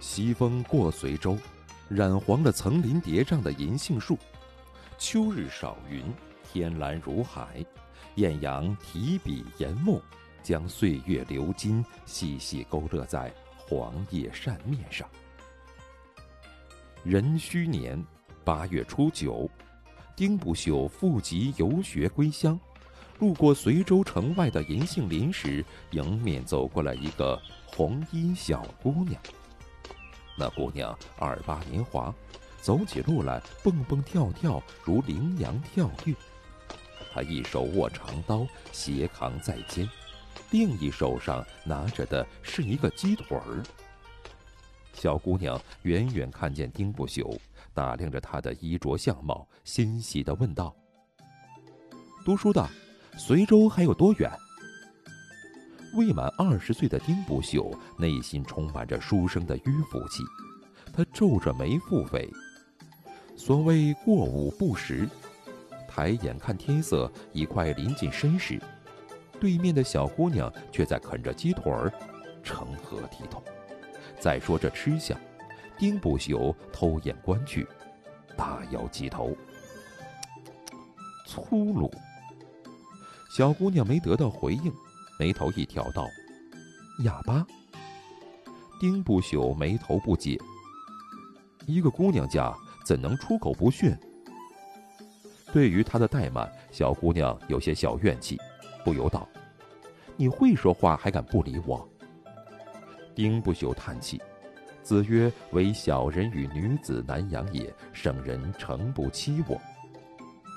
西风过随州，染黄了层林叠嶂的银杏树。秋日少云，天蓝如海。艳阳提笔研墨，将岁月流金细细勾勒在黄叶扇面上。壬戌年八月初九，丁不朽复籍游学归乡，路过随州城外的银杏林时，迎面走过来一个红衣小姑娘。那姑娘二八年华，走起路来蹦蹦跳跳，如羚羊跳跃。她一手握长刀，斜扛在肩，另一手上拿着的是一个鸡腿儿。小姑娘远远看见丁不朽，打量着他的衣着相貌，欣喜地问道：“读书的，随州还有多远？”未满二十岁的丁不朽内心充满着书生的迂腐气，他皱着眉腹诽：“所谓过午不食。”抬眼看天色已快临近申时，对面的小姑娘却在啃着鸡腿儿，成何体统？再说这吃相，丁不朽偷眼观去，大摇鸡头，粗鲁。小姑娘没得到回应，眉头一挑道：“哑巴。”丁不朽眉头不解：“一个姑娘家怎能出口不逊？”对于他的怠慢，小姑娘有些小怨气，不由道：“你会说话，还敢不理我？”丁不朽叹气：“子曰：‘唯小人与女子难养也，圣人诚不欺我。’”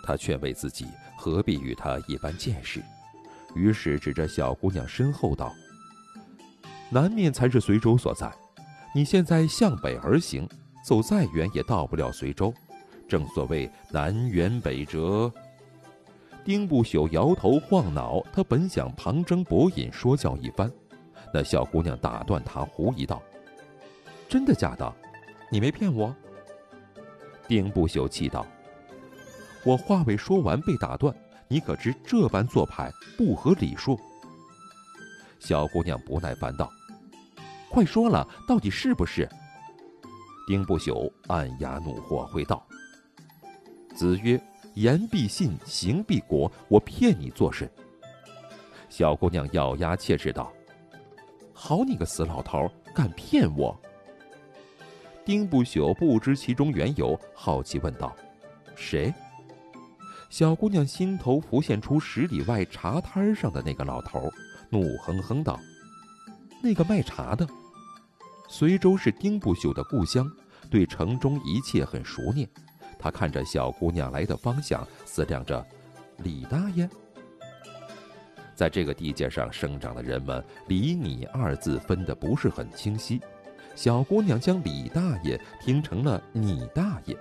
他劝慰自己，何必与他一般见识？于是指着小姑娘身后道：“南面才是随州所在，你现在向北而行，走再远也到不了随州。正所谓南辕北辙。”丁不朽摇头晃脑，他本想旁征博引，说教一番。那小姑娘打断他，狐疑道：“真的假的？你没骗我？”丁不朽气道：“我话未说完，被打断，你可知这般做派不合礼数？”小姑娘不耐烦道：“快说了，到底是不是？”丁不朽暗哑怒火，回道：“子曰：言必信，行必果。我骗你做甚？”小姑娘咬牙切齿道。好你个死老头，敢骗我！丁不朽不知其中缘由，好奇问道：“谁？”小姑娘心头浮现出十里外茶摊上的那个老头，怒哼哼道：“那个卖茶的。”随州是丁不朽的故乡，对城中一切很熟念。他看着小姑娘来的方向，思量着：“李大爷。”在这个地界上生长的人们，李你二字分得不是很清晰。小姑娘将李大爷听成了你大爷，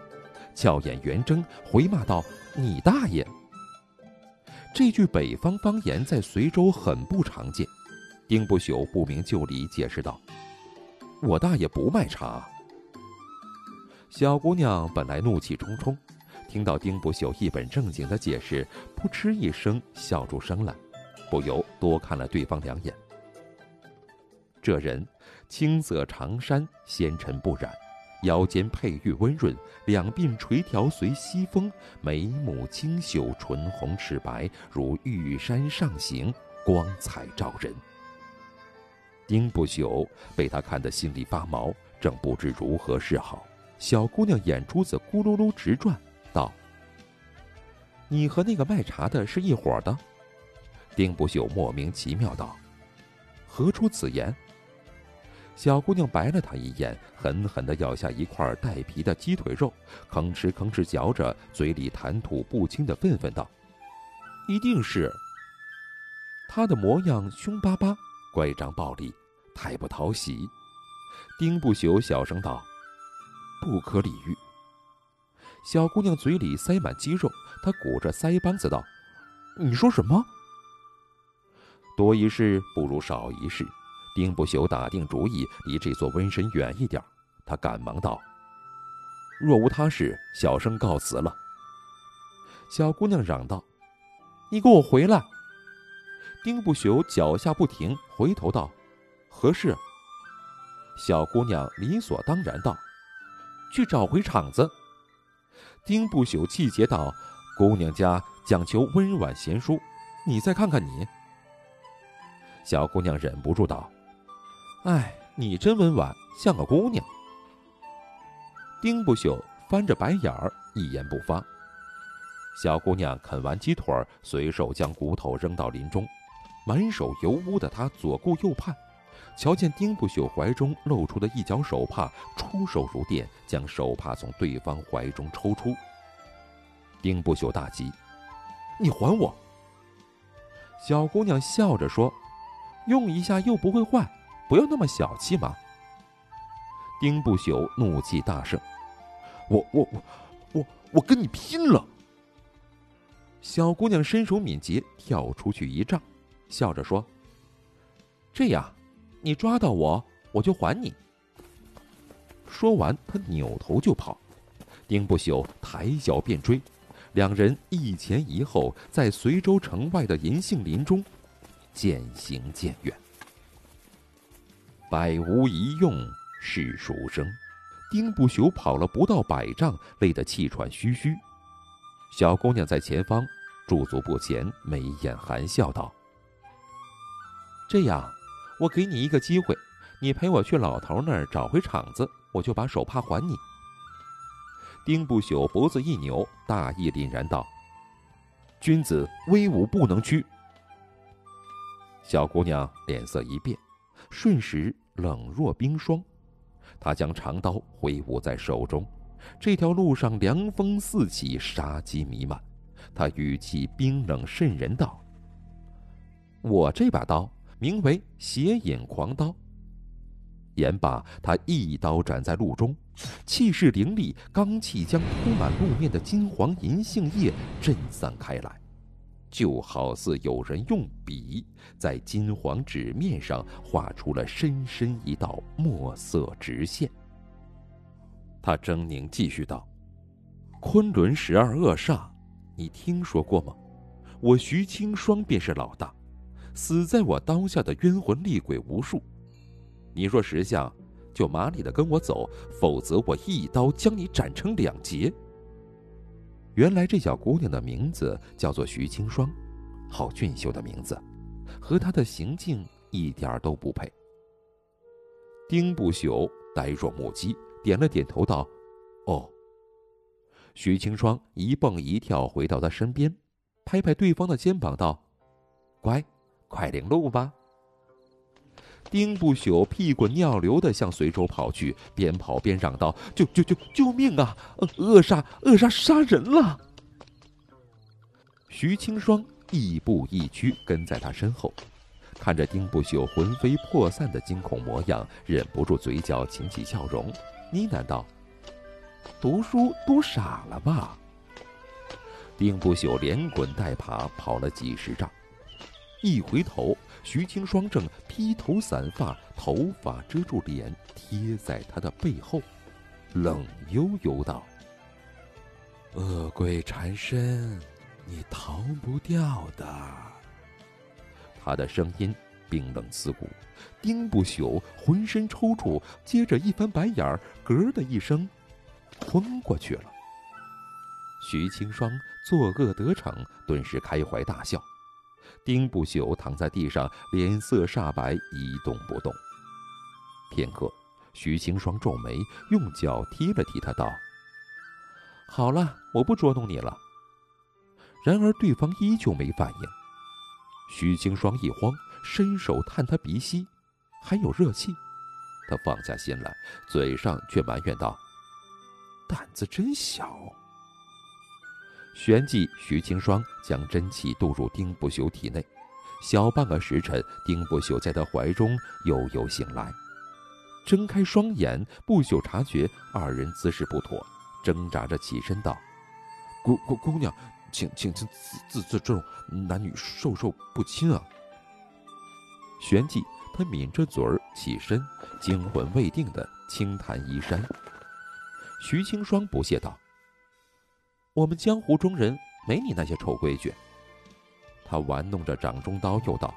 俏眼圆睁，回骂道：“你大爷！”这句北方方言在随州很不常见。丁不朽不明就里，解释道：“我大爷！不卖茶。”小姑娘本来怒气冲冲，听到丁不朽一本正经的解释，扑哧一声笑出声来。不由多看了对方两眼。这人青色长衫，纤尘不染，腰间佩玉温润，两鬓垂髫随西风，眉目清秀，唇红齿白，如玉山上行，光彩照人。丁不朽被他看得心里发毛，正不知如何是好。小姑娘眼珠子咕噜噜直转，道：“你和那个卖茶的是一伙的？”丁不朽莫名其妙道：“何出此言？”小姑娘白了他一眼，狠狠地咬下一块带皮的鸡腿肉，吭哧吭哧嚼着，嘴里谈吐不清的愤愤道：“一定是。”他的模样凶巴巴，乖张暴力，太不讨喜。丁不朽小声道：“不可理喻。”小姑娘嘴里塞满鸡肉，她鼓着腮帮子道：“你说什么？”多一事不如少一事，丁不朽打定主意离这座瘟神远一点。他赶忙道：“若无他事，小生告辞了。”小姑娘嚷道：“你给我回来！”丁不朽脚下不停，回头道：“何事？”小姑娘理所当然道：“去找回场子。”丁不朽气结道：“姑娘家讲求温婉贤淑，你再看看你。”小姑娘忍不住道：“哎，你真温婉，像个姑娘。”丁不朽翻着白眼儿，一言不发。小姑娘啃完鸡腿儿，随手将骨头扔到林中，满手油污的她左顾右盼，瞧见丁不朽怀中露出的一角手帕，出手如电，将手帕从对方怀中抽出。丁不朽大急：“你还我！”小姑娘笑着说：“用一下又不会坏，不要那么小气嘛。”丁不朽怒气大盛：“我我我我我跟你拼了！”小姑娘身手敏捷，跳出去一丈，笑着说：“这样，你抓到我，我就还你。”说完，她扭头就跑。丁不朽抬脚便追，两人一前一后，在随州城外的银杏林中渐行渐远。百无一用是书生，丁不朽跑了不到百丈，累得气喘吁吁。小姑娘在前方驻足不前，眉眼含笑道：“这样，我给你一个机会，你陪我去老头那儿找回场子，我就把手帕还你。”丁不朽脖子一扭，大义凛然道：“君子威武不能屈。”小姑娘脸色一变，瞬时冷若冰霜。他将长刀挥舞在手中。这条路上凉风四起，杀机弥漫。他语气冰冷渗人道：“我这把刀名为邪影狂刀。”言罢，他一刀斩在路中，气势凌厉，罡气将铺满路面的金黄银杏叶震散开来，就好似有人用笔在金黄纸面上画出了深深一道墨色直线。他狰狞继续道：“昆仑十二恶煞，你听说过吗？我徐清霜便是老大，死在我刀下的冤魂厉鬼无数。你若识相，就麻利的跟我走，否则我一刀将你斩成两截。”原来这小姑娘的名字叫做徐清霜，好俊秀的名字，和她的行径一点都不配。丁不朽呆若木鸡。点了点头，道：“哦。”徐清霜一蹦一跳回到他身边，拍拍对方的肩膀，道：“乖，快领路吧。”丁不朽屁滚尿流的向随州跑去，边跑边嚷道：“救救救救命啊！恶煞恶煞杀人了！”徐清霜亦步亦趋跟在他身后，看着丁不朽魂飞魄散的惊恐模样，忍不住嘴角噙起笑容。呢喃道：“读书读傻了吧？”丁不朽连滚带爬跑了几十丈，一回头，徐清霜正披头散发，头发遮住脸，贴在他的背后，冷悠悠道：“恶鬼缠身，你逃不掉的。”他的声音。冰冷刺骨，丁不朽浑身抽搐，接着一翻白眼儿，咯的一声，昏过去了。徐清霜作恶得逞，顿时开怀大笑。丁不朽躺在地上，脸色煞白，一动不动。片刻，徐清霜皱眉，用脚踢了踢他，道：“好了，我不捉弄你了。”然而对方依旧没反应。徐清霜一慌。伸手探他鼻息，还有热气。他放下心来，嘴上却埋怨道：“胆子真小。”旋即，徐清霜将真气渡入丁不朽体内。小半个时辰，丁不朽在他怀中悠悠醒来，睁开双眼，不朽察觉二人姿势不妥，挣扎着起身道：“姑姑姑娘，请请请自自重，男女授受不亲啊。”旋即，他抿着嘴儿起身，惊魂未定的轻弹衣衫。徐清霜不屑道：“我们江湖中人没你那些臭规矩。”他玩弄着掌中刀，又道：“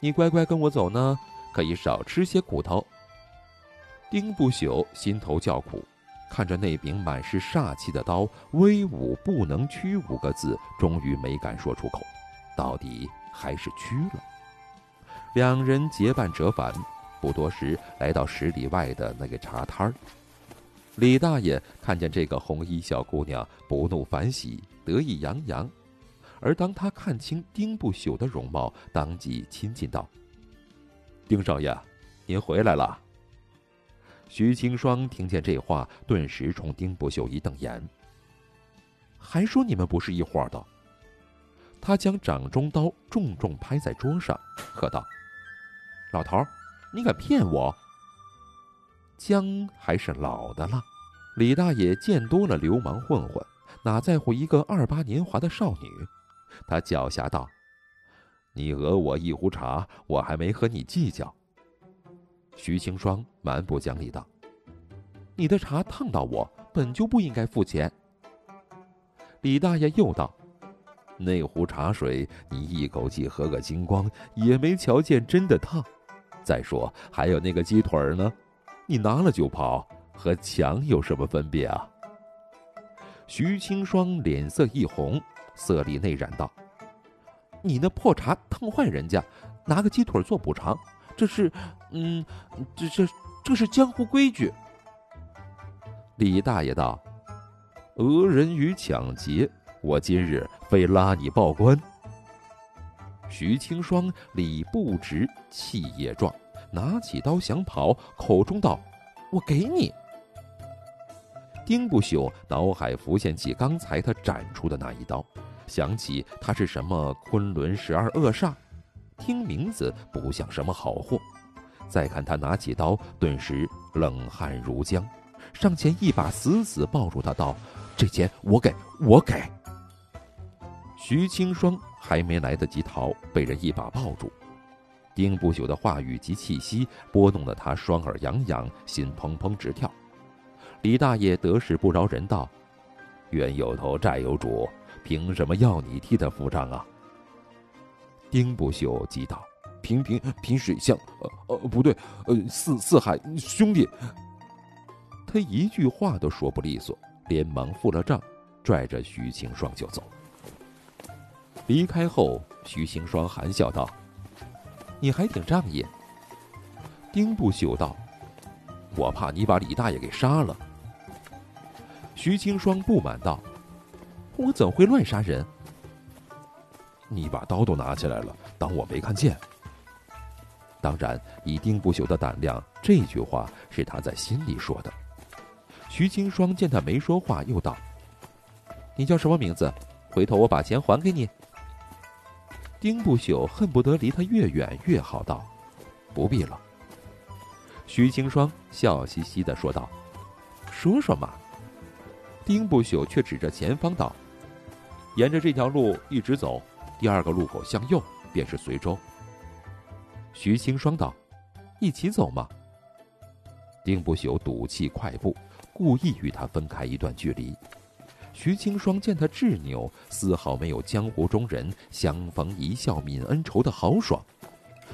你乖乖跟我走呢，可以少吃些苦头。”丁不朽心头叫苦，看着那柄满是煞气的刀，“威武不能屈”五个字，终于没敢说出口。到底还是屈了。两人结伴折返，不多时来到十里外的那个茶摊儿。李大爷看见这个红衣小姑娘，不怒反喜，得意洋洋。而当他看清丁不朽的容貌，当即亲近道：“丁少爷，您回来了。”徐青霜听见这话，顿时冲丁不朽一瞪眼：“还说你们不是一伙的？”他将掌中刀重重拍在桌上，喝道：“老头，你敢骗我？”姜还是老的辣。李大爷见多了流氓混混，哪在乎一个二八年华的少女？他狡黠道：“你讹我一壶茶，我还没和你计较。”徐青霜蛮不讲理道：“你的茶烫到我，本就不应该付钱。”李大爷又道：“那壶茶水，你一口气喝个精光，也没瞧见真的烫。再说，还有那个鸡腿呢。”你拿了就跑，和抢有什么分别啊？徐青霜脸色一红，色厉内荏道：“你那破茶烫坏人家，拿个鸡腿做补偿，这是……嗯，这这这是江湖规矩。”李大爷道：“讹人与抢劫，我今日非拉你报官。”徐青霜理不直，气也壮。拿起刀想跑，口中道：“我给你。”丁不朽脑海浮现起刚才他斩出的那一刀，想起他是什么昆仑十二恶煞，听名字不像什么好货。再看他拿起刀，顿时冷汗如浆，上前一把死死抱住他，道：“这钱我给，我给。”徐青霜还没来得及逃，被人一把抱住。丁不朽的话语及气息拨弄得他双耳痒痒，心砰砰直跳。李大爷得势不饶人道：“冤有头债有主，凭什么要你替他付账啊？”丁不朽急道：“平平平水乡，呃呃不对，呃四四海兄弟。”他一句话都说不利索，连忙付了账，拽着徐清霜就走。离开后，徐清霜含笑道。你还挺仗义。丁不朽道：“我怕你把李大爷给杀了。”徐青霜不满道：“我怎会乱杀人？你把刀都拿起来了，当我没看见。”当然，以丁不朽的胆量，这句话是他在心里说的。徐青霜见他没说话，又道：“你叫什么名字？回头我把钱还给你。”丁不朽恨不得离他越远越好，道：“不必了。”徐清霜笑嘻嘻的说道：“说说嘛。”丁不朽却指着前方道：“沿着这条路一直走，第二个路口向右便是随州。”徐清霜道：“一起走嘛。”丁不朽赌气快步，故意与他分开一段距离。徐青霜见他执拗，丝毫没有江湖中人相逢一笑泯恩仇的豪爽。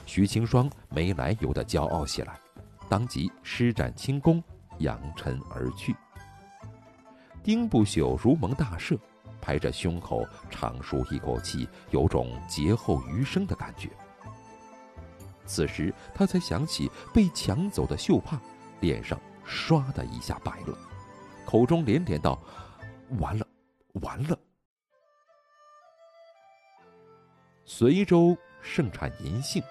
徐青霜没来由的骄傲起来，当即施展轻功，扬尘而去。丁不朽如蒙大赦，拍着胸口长舒一口气，有种劫后余生的感觉。此时他才想起被抢走的绣帕，脸上唰的一下白了，口中连连道。完了，完了！随州盛产银杏，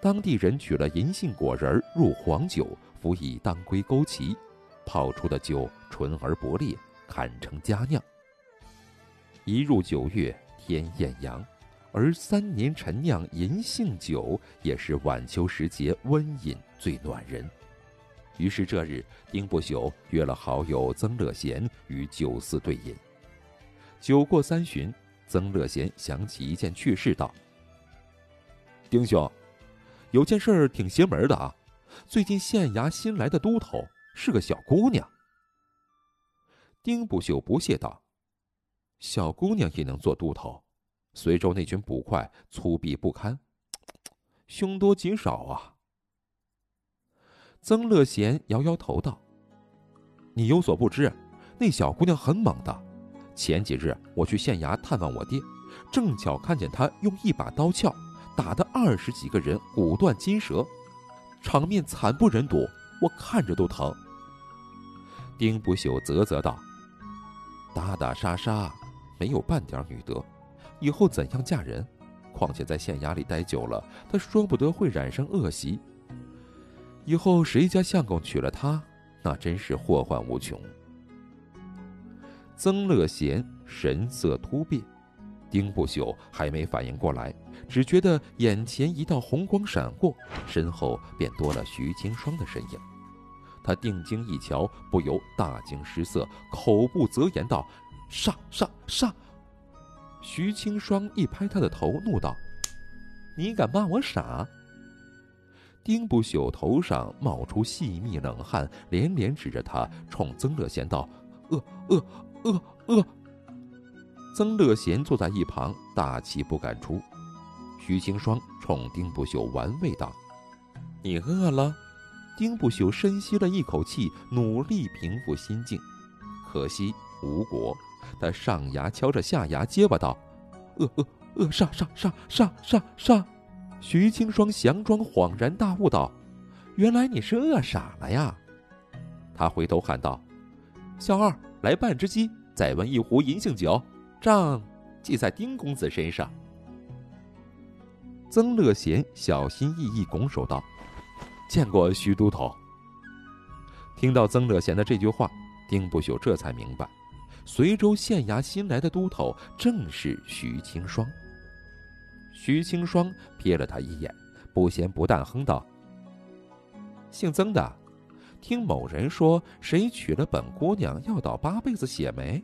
当地人取了银杏果仁入黄酒，辅以当归枸杞，泡出的酒纯而不烈，堪称佳酿。一入九月天艳阳，而三年陈酿银杏酒也是晚秋时节温饮最暖人。于是这日，丁不朽约了好友曾乐贤与酒肆对饮。酒过三巡，曾乐贤想起一件趣事，道：“丁兄，有件事儿挺邪门的啊！最近县衙新来的都头是个小姑娘。”丁不朽不屑道：“小姑娘也能做都头？随州那群捕快粗鄙不堪，凶多吉少啊！”曾乐贤摇摇头道：“你有所不知，那小姑娘很猛的。前几日我去县衙探望我爹，正巧看见她用一把刀鞘打的二十几个人骨断筋折，场面惨不忍睹，我看着都疼。”丁不朽啧啧道：“打打杀杀，没有半点女德，以后怎样嫁人？况且在县衙里待久了，他说不得会染上恶习。”以后谁家相公娶了她，那真是祸患无穷。曾乐贤神色突变，丁不朽还没反应过来，只觉得眼前一道红光闪过，身后便多了徐清霜的身影。他定睛一瞧，不由大惊失色，口不择言道：“杀杀杀！”徐清霜一拍他的头，怒道：“你敢骂我傻？”丁不朽头上冒出细密冷汗，连连指着他，冲曾乐贤道：“恶恶恶恶！”曾乐贤坐在一旁，大气不敢出。徐清霜冲丁不朽玩味道：“你饿了？”丁不朽深吸了一口气，努力平复心境，可惜无果。他上牙敲着下牙，结巴道：“恶恶恶！杀杀杀杀杀杀！”徐清霜佯装恍然大悟道：“原来你是饿傻了呀！”他回头喊道：“小二，来半只鸡，再温一壶银杏酒，账记在丁公子身上。”曾乐贤小心翼翼拱手道：“见过徐都头。”听到曾乐贤的这句话，丁不朽这才明白，随州县衙新来的都头正是徐清霜。徐清霜瞥了他一眼，不咸不淡哼道：“姓曾的，听某人说，谁娶了本姑娘要倒八辈子血霉。”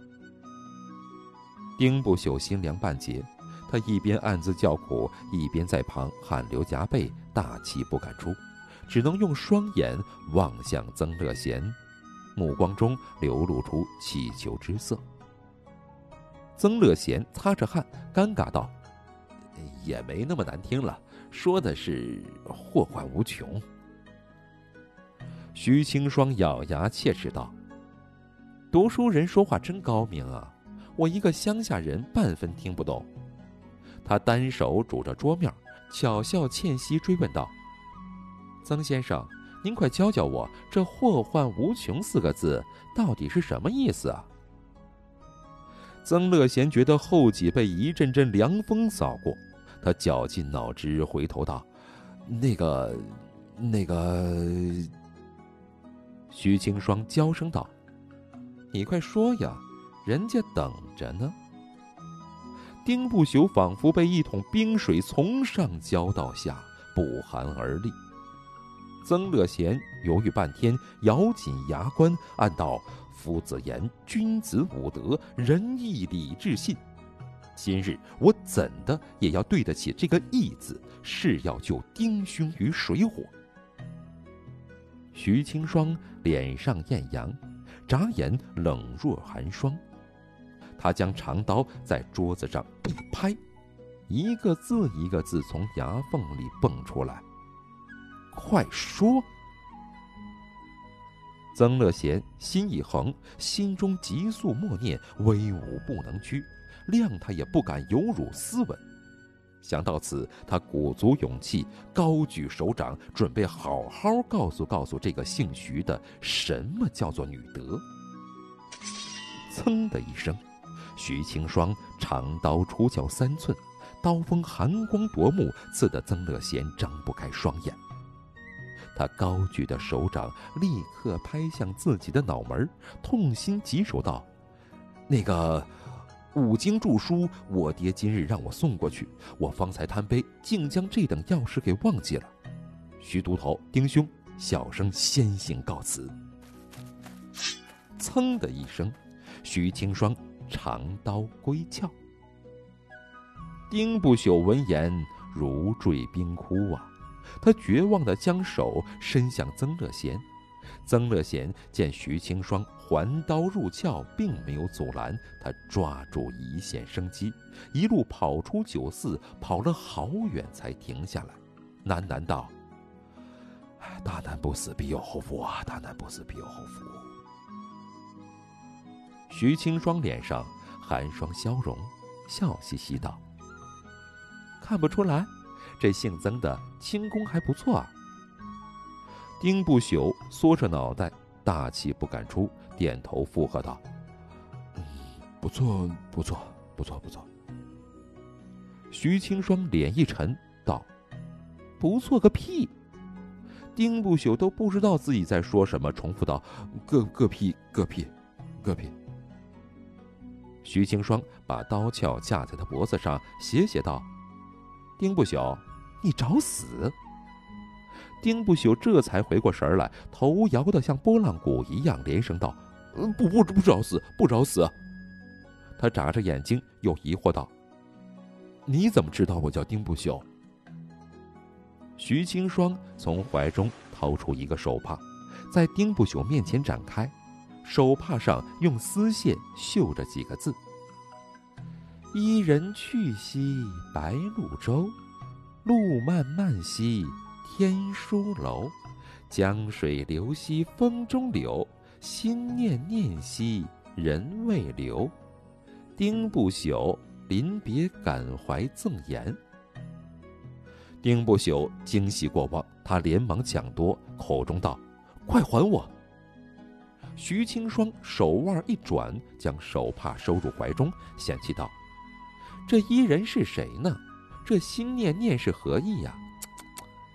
丁不朽心凉半截，他一边暗自叫苦，一边在旁汗流浃背，大气不敢出，只能用双眼望向曾乐贤，目光中流露出乞求之色。曾乐贤擦着汗，尴尬道。也没那么难听了，说的是祸患无穷。徐清霜咬牙切齿道：“读书人说话真高明啊，我一个乡下人半分听不懂。”他单手拄着桌面，巧笑倩兮，追问道：“曾先生，您快教教我，这‘祸患无穷’四个字到底是什么意思啊？”曾乐贤觉得后脊背一阵阵凉风扫过。他绞尽脑汁回头道：“那个，那个。”徐清霜娇声道：“你快说呀，人家等着呢。”丁不朽仿佛被一桶冰水从上浇到下，不寒而栗。曾乐贤犹豫半天，咬紧牙关，暗道：“夫子言，君子武德，仁义礼智信。”今日我怎的也要对得起这个义字，是要救丁兄于水火。徐清霜脸上艳阳，眨眼冷若寒霜。他将长刀在桌子上一拍，一个字一个字从牙缝里蹦出来：“快说！”曾乐贤心一横，心中急速默念：“威武不能屈。”谅他也不敢有辱斯文。想到此，他鼓足勇气，高举手掌，准备好好告诉告诉这个姓徐的，什么叫做女德。噌的一声，徐清霜长刀出鞘三寸，刀锋寒光夺目，刺得曾乐贤睁不开双眼。他高举的手掌立刻拍向自己的脑门，痛心疾首道：“那个。”五经著书，我爹今日让我送过去，我方才贪杯，竟将这等要事给忘记了。徐都头、丁兄，小生先行告辞。噌的一声，徐清霜长刀归鞘。丁不朽闻言如坠冰窟啊，他绝望的将手伸向曾乐贤。曾乐贤见徐清霜环刀入鞘，并没有阻拦，他抓住一线生机，一路跑出酒肆，跑了好远才停下来，喃喃道：“大难不死，必有后福啊！大难不死，必有后福。徐青霜脸上寒霜消融，笑嘻嘻道：“看不出来，这姓曾的轻功还不错啊。”丁不朽缩着脑袋，大气不敢出，点头附和道：“嗯，不错，不错，不错，不错。”徐清霜脸一沉，道：“不错个屁！”丁不朽都不知道自己在说什么，重复道：“个个屁，个屁，个屁。”徐清霜把刀鞘架在他脖子上，斜斜道：“丁不朽，你找死！”丁不朽这才回过神来，头摇得像拨浪鼓一样，连声道：“不不不找死，不找死！”他眨着眼睛，又疑惑道：“你怎么知道我叫丁不朽？”徐青霜从怀中掏出一个手帕，在丁不朽面前展开，手帕上用丝线绣着几个字：“伊人去兮白鹭洲，路漫漫兮天书楼。江水流兮风中柳，心念念兮人未留。丁不朽临别感怀赠言。”丁不朽惊喜过望，他连忙抢夺，口中道：“快还我！”徐青霜手腕一转，将手帕收入怀中，嫌弃道：“这伊人是谁呢？这心念念是何意呀？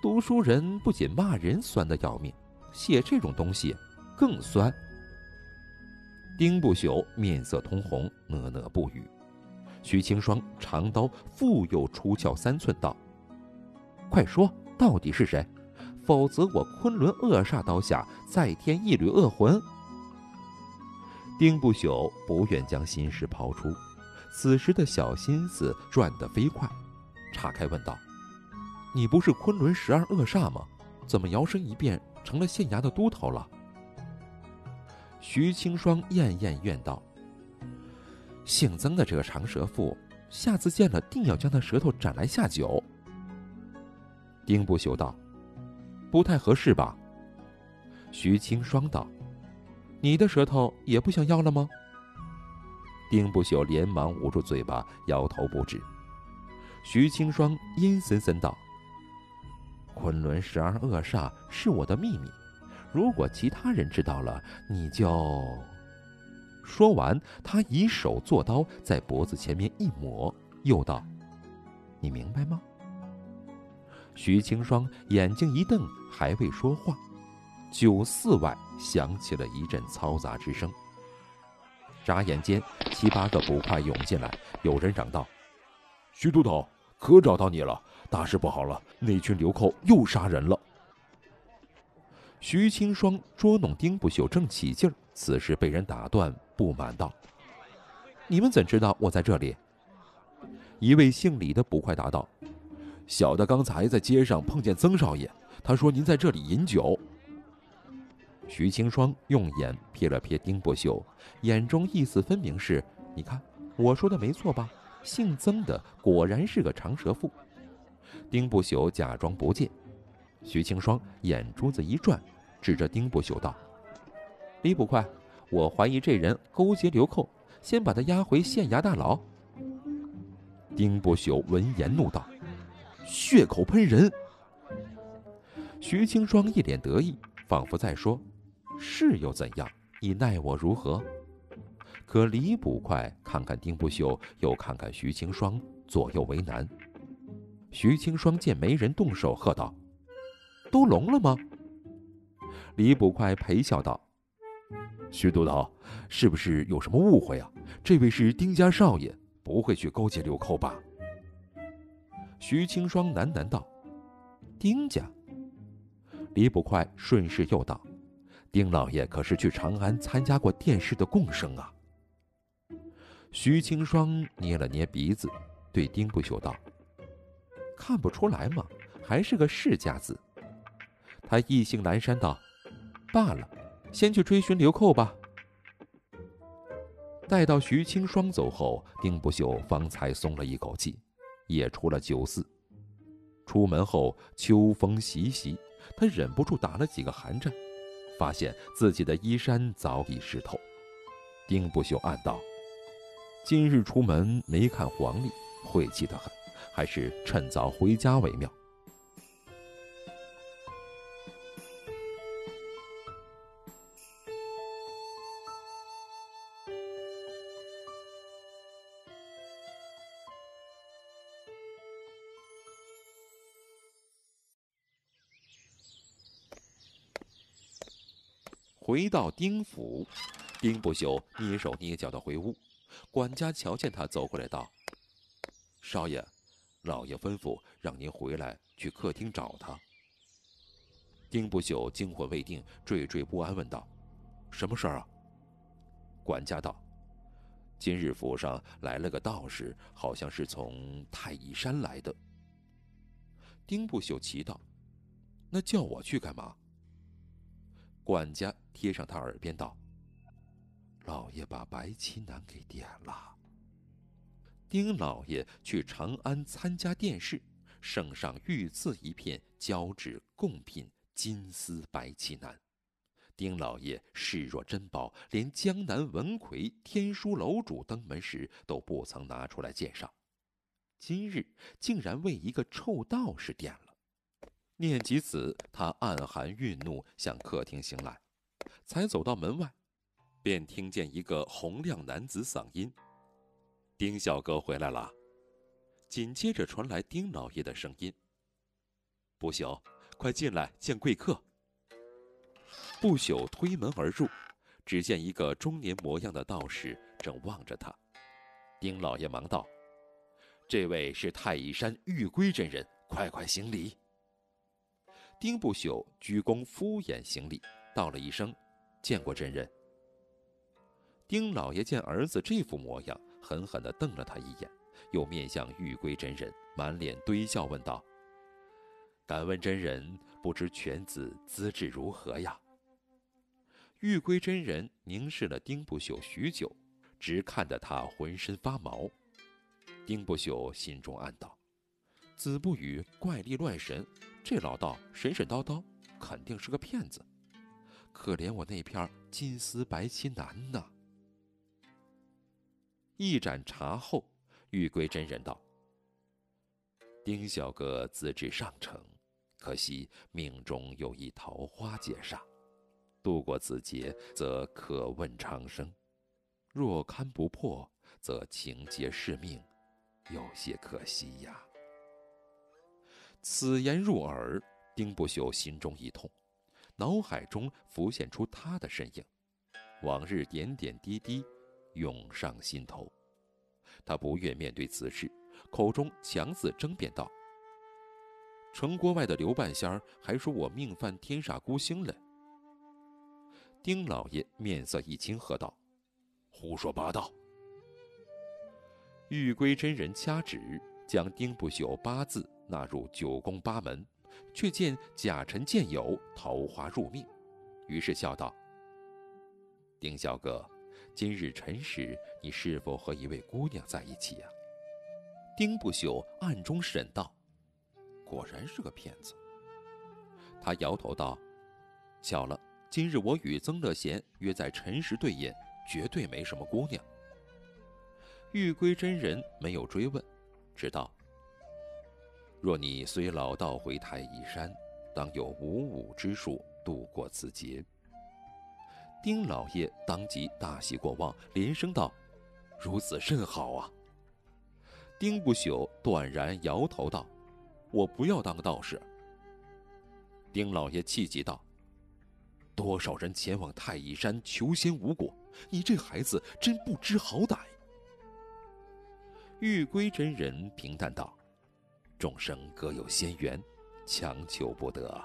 读书人不仅骂人酸的要命，写这种东西更酸。”丁不朽面色通红，讷讷不语。徐清霜长刀复又出鞘三寸，道。快说，到底是谁？否则我昆仑恶煞刀下再添一缕恶魂。丁不朽不愿将心事抛出，此时的小心思转得飞快，岔开问道：“你不是昆仑十二恶煞吗？怎么摇身一变成了县衙的都头了？”徐青霜艳艳怨道：“姓曾的这个长舌妇，下次见了定要将他舌头斩来下酒。”丁不朽道：“不太合适吧？”徐青霜道：“你的舌头也不想要了吗？”丁不朽连忙捂住嘴巴，摇头不止。徐青霜阴森森道：“昆仑十二恶煞是我的秘密，如果其他人知道了，你就……”说完，他以手作刀，在脖子前面一抹，又道：“你明白吗？”徐青霜眼睛一瞪，还未说话，酒肆外响起了一阵嘈杂之声。眨眼间，七八个捕快涌进来，有人嚷道：“徐都头，可找到你了！大事不好了，那群流寇又杀人了！”徐青霜捉弄丁不朽正起劲儿，此时被人打断，不满道：“你们怎知道我在这里？”一位姓李的捕快答道。小的刚才在街上碰见曾少爷，他说您在这里饮酒。徐青霜用眼瞥了瞥丁不朽，眼中意思分明是：你看我说的没错吧？姓曾的果然是个长舌妇。丁不朽假装不见，徐青霜眼珠子一转，指着丁不朽道：“李捕快，我怀疑这人勾结流寇，先把他押回县衙大牢。”丁不朽闻言怒道。血口喷人，徐青霜一脸得意，仿佛在说：“是又怎样？你奈我如何？”可李捕快看看丁不朽，又看看徐青霜，左右为难。徐青霜见没人动手，喝道：“都聋了吗？”李捕快陪笑道：“徐都头，是不是有什么误会啊？这位是丁家少爷，不会去勾结流寇吧？”徐青霜喃喃道：“丁家。”李捕快顺势又道：“丁老爷可是去长安参加过殿试的贡生啊。”徐青霜捏了捏鼻子，对丁不朽道：“看不出来吗？还是个世家子。”他意兴阑珊道：“罢了，先去追寻流寇吧。”待到徐青霜走后，丁不朽方才松了一口气。也出了酒肆。出门后，秋风习习，他忍不住打了几个寒战，发现自己的衣衫早已湿透。丁不朽暗道：“今日出门没看黄历，晦气得很，还是趁早回家为妙。”回到丁府，丁不朽蹑手蹑脚的回屋。管家瞧见他走过来，道：“少爷，老爷吩咐让您回来去客厅找他。”丁不朽惊魂未定，惴惴不安，问道：“什么事儿啊？”管家道：“今日府上来了个道士，好像是从太乙山来的。”丁不朽奇道：“那叫我去干嘛？”管家贴上他耳边道：“老爷把白旗南给点了。丁老爷去长安参加殿试，圣上御赐一片交趾贡品金丝白旗南。丁老爷视若珍宝，连江南文魁、天书楼主登门时都不曾拿出来鉴赏，今日竟然为一个臭道士点了。”念及此，他暗含愠怒，向客厅行来。才走到门外，便听见一个洪亮男子嗓音：“丁小哥回来了。”紧接着传来丁老爷的声音：“不朽，快进来见贵客。”不朽推门而入，只见一个中年模样的道士正望着他。丁老爷忙道：“这位是太乙山玉龟真人，快快行礼。”丁不朽鞠躬敷衍行礼，道了一声：“见过真人。”丁老爷见儿子这副模样，狠狠地瞪了他一眼，又面向玉龟真人，满脸堆笑问道：“敢问真人，不知犬子资质如何呀？”玉龟真人凝视了丁不朽许久，直看得他浑身发毛。丁不朽心中暗道：“子不语怪力乱神。”这老道神神叨叨，肯定是个骗子。可怜我那片金丝白旗南呐！一盏茶后，玉归真人道：“丁小哥资质上乘，可惜命中有一桃花劫煞，度过此劫则可问长生；若堪不破，则情劫是命，有些可惜呀。”此言入耳，丁不朽心中一痛，脑海中浮现出他的身影，往日点点滴滴涌上心头。他不愿面对此事，口中强自争辩道：“城郭外的刘半仙儿还说我命犯天煞孤星了。”丁老爷面色一青，喝道：“胡说八道！”玉龟真人掐指，将丁不朽八字。纳入九宫八门，却见甲辰见有桃花入命，于是笑道：“丁小哥，今日辰时，你是否和一位姑娘在一起呀？”丁不朽暗中审道：“果然是个骗子。”他摇头道：“巧了，今日我与曾乐贤约在辰时对饮，绝对没什么姑娘。”玉龟真人没有追问，只道。若你随老道回太乙山，当有五五之术度过此劫。丁老爷当即大喜过望，连声道：“如此甚好啊！”丁不朽断然摇头道：“我不要当道士。”丁老爷气急道：“多少人前往太乙山求仙无果，你这孩子真不知好歹。”玉龟真人平淡道。众生各有仙缘，强求不得。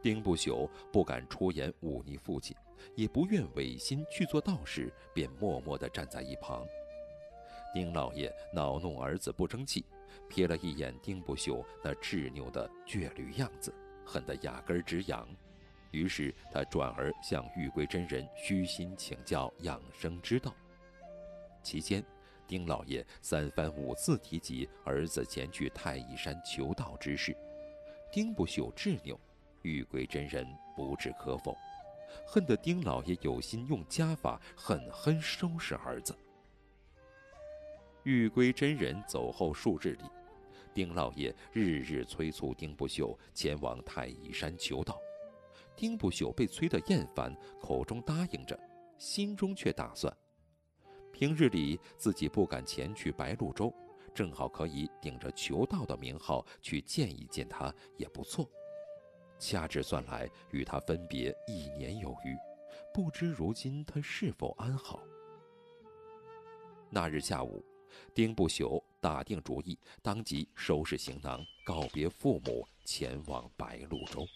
丁不朽不敢出言忤逆父亲，也不愿违心去做道士，便默默地站在一旁。丁老爷恼怒儿子不争气，瞥了一眼丁不朽那执拗的倔驴样子，恨得牙根直痒。于是他转而向玉龟真人虚心请教养生之道。期间。丁老爷三番五次提及儿子前去太乙山求道之事，丁不朽执拗，玉龟真人不置可否，恨得丁老爷有心用家法狠狠收拾儿子。玉龟真人走后数日里，丁老爷日日催促丁不朽前往太乙山求道。丁不朽被催得厌烦，口中答应着，心中却打算：平日里自己不敢前去白鹿洲，正好可以顶着求道的名号去见一见他，也不错。掐指算来，与他分别一年有余，不知如今他是否安好。那日下午，丁不朽打定主意，当即收拾行囊，告别父母，前往白鹿洲。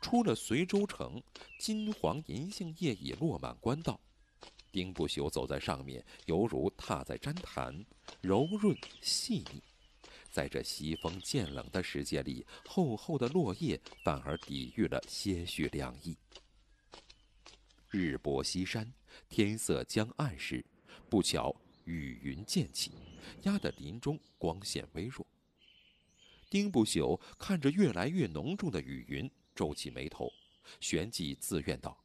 出了随州城，金黄银杏叶已落满官道。丁不朽走在上面，犹如踏在毡毯，柔润细腻。在这西风渐冷的世界里，厚厚的落叶反而抵御了些许凉意。日薄西山，天色将暗时，不巧雨云渐起，压得林中光线微弱。丁不朽看着越来越浓重的雨云。皱起眉头，旋即自怨道：“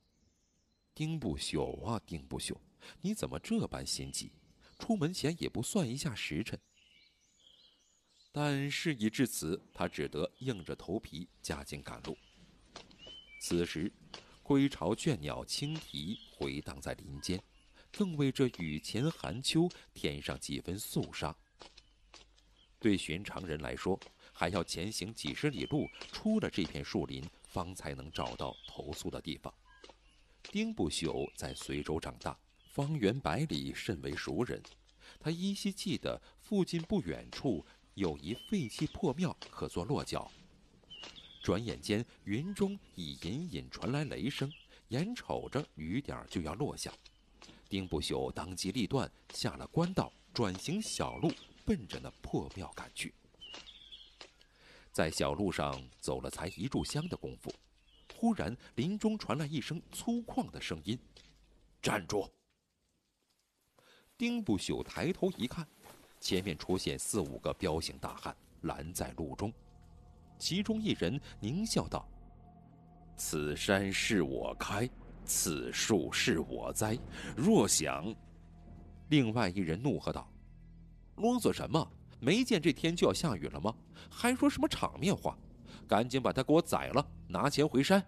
丁不朽啊，丁不朽，你怎么这般心急？出门前也不算一下时辰。”但事已至此，他只得硬着头皮加紧赶路。此时，归巢倦鸟轻啼回荡在林间，更为这雨前寒秋添上几分肃杀。对寻常人来说，还要前行几十里路，出了这片树林。方才能找到投宿的地方。丁不朽在随州长大，方圆百里甚为熟人。他依稀记得附近不远处有一废弃破庙可做落脚。转眼间，云中已隐隐传来雷声，眼瞅着雨点就要落下。丁不朽当机立断，下了官道，转行小路，奔着那破庙赶去。在小路上走了才一炷香的功夫，忽然林中传来一声粗犷的声音：“站住！”丁不朽抬头一看，前面出现四五个彪形大汉拦在路中，其中一人狞笑道：“此山是我开，此树是我栽，若想……”另外一人怒喝道：“啰嗦什么？”没见这天就要下雨了吗？还说什么场面话？赶紧把他给我宰了，拿钱回山。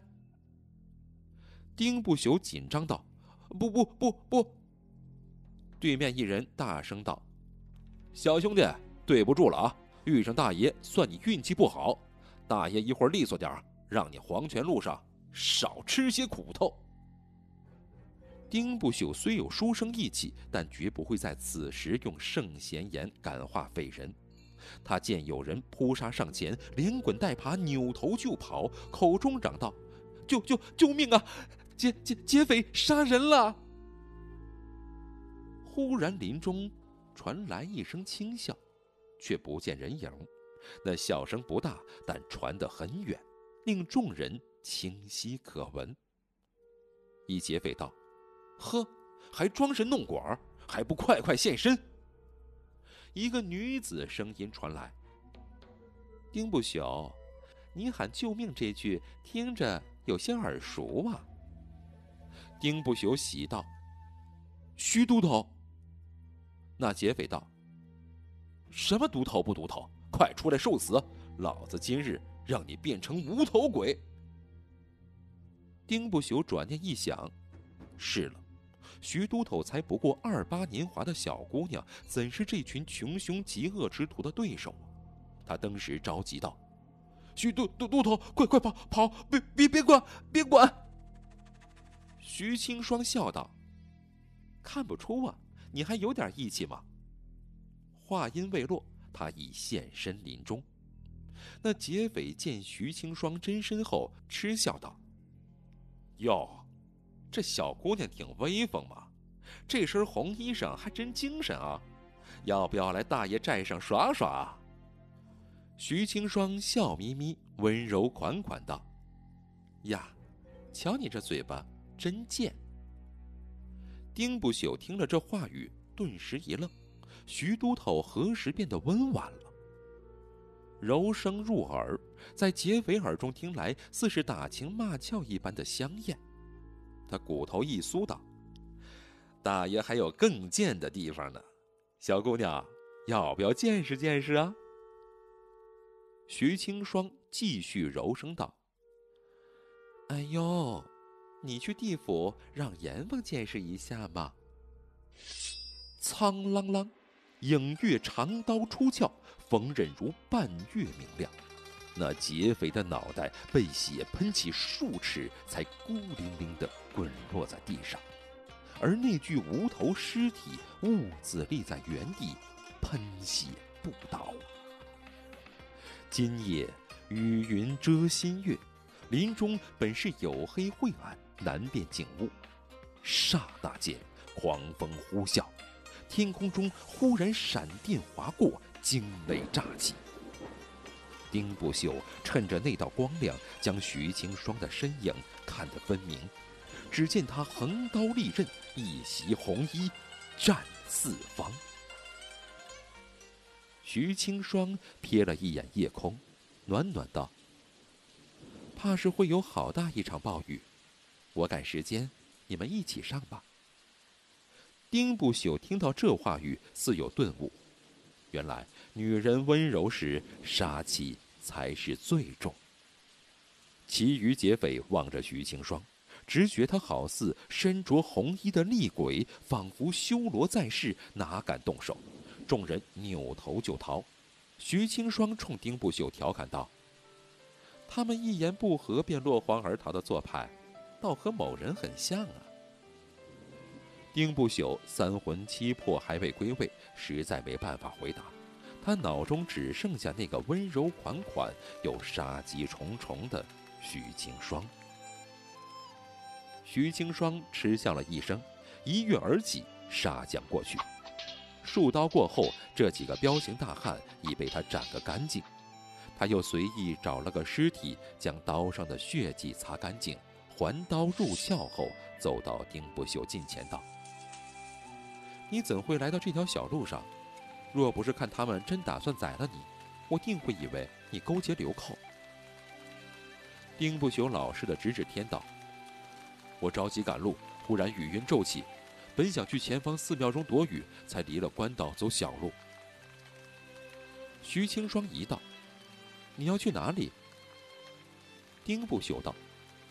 丁不朽紧张道：“不不不不！”对面一人大声道：“小兄弟，对不住了啊！遇上大爷，算你运气不好。大爷一会儿利索点让你黄泉路上少吃些苦头。”丁不朽虽有书生义气，但绝不会在此时用圣贤言感化匪人。他见有人扑杀上前，连滚带爬，扭头就跑，口中嚷道：“救救救命啊！劫劫劫匪杀人了！”忽然林中传来一声轻笑，却不见人影。那笑声不大，但传得很远，令众人清晰可闻。一劫匪道。呵，还装神弄鬼，还不快快现身！一个女子声音传来：“丁不朽，你喊救命这句听着有些耳熟啊。”丁不朽喜道：“徐都头。”那劫匪道：“什么独头不独头？快出来受死！老子今日让你变成无头鬼！”丁不朽转念一想，是了。徐都头才不过二八年华的小姑娘，怎是这群穷凶极恶之徒的对手？他当时着急道：“徐都都都头，快快跑跑！别别别管别管！”徐清霜笑道：“看不出啊，你还有点义气吗？”话音未落，他已现身林中。那劫匪见徐清霜真身后，嗤笑道：“哟。”这小姑娘挺威风嘛，这身红衣裳还真精神啊！要不要来大爷寨上耍耍？徐清霜笑眯眯，温柔款款道：“呀，瞧你这嘴巴，真贱。”丁不朽听了这话语，顿时一愣：徐都头何时变得温婉了？柔声入耳，在劫匪耳中听来似是打情骂俏一般的香艳。他骨头一酥道：“大爷还有更贱的地方呢，小姑娘，要不要见识见识啊？”徐清霜继续柔声道：“哎呦，你去地府让阎王见识一下嘛！”苍啷啷，影月长刀出鞘，锋刃如半月明亮。那劫匪的脑袋被血喷起数尺，才孤零零地滚落在地上，而那具无头尸体兀自立在原地，喷血不倒。今夜雨云遮新月，林中本是有黑晦暗，难辨景物。刹那间，狂风呼啸，天空中忽然闪电划过，惊雷乍起。丁不朽趁着那道光亮，将徐青霜的身影看得分明。只见他横刀立刃，一袭红衣，战四方。徐青霜瞥了一眼夜空，暖暖道：“怕是会有好大一场暴雨，我赶时间，你们一起上吧。”丁不朽听到这话语，似有顿悟，原来女人温柔时，杀气才是最重。其余劫匪望着徐青霜，直觉他好似身着红衣的厉鬼，仿佛修罗在世，哪敢动手？众人扭头就逃，徐青霜冲丁不朽调侃道：“他们一言不合便落荒而逃的做派，倒和某人很像啊。”丁不朽三魂七魄还未归位，实在没办法回答。他脑中只剩下那个温柔款款又杀机重重的徐青霜。徐青霜嗤笑了一声，一跃而起，杀将过去。数刀过后，这几个彪形大汉已被他斩个干净。他又随意找了个尸体，将刀上的血迹擦干净，还刀入鞘后，走到丁不朽近前道：“你怎会来到这条小路上？若不是看他们真打算宰了你，我定会以为你勾结流寇。”丁不朽老实的指指天道：“我着急赶路，忽然雨云骤起。”本想去前方寺庙中躲雨，才离了官道走小路。徐青霜一道：“你要去哪里？”丁不朽道：“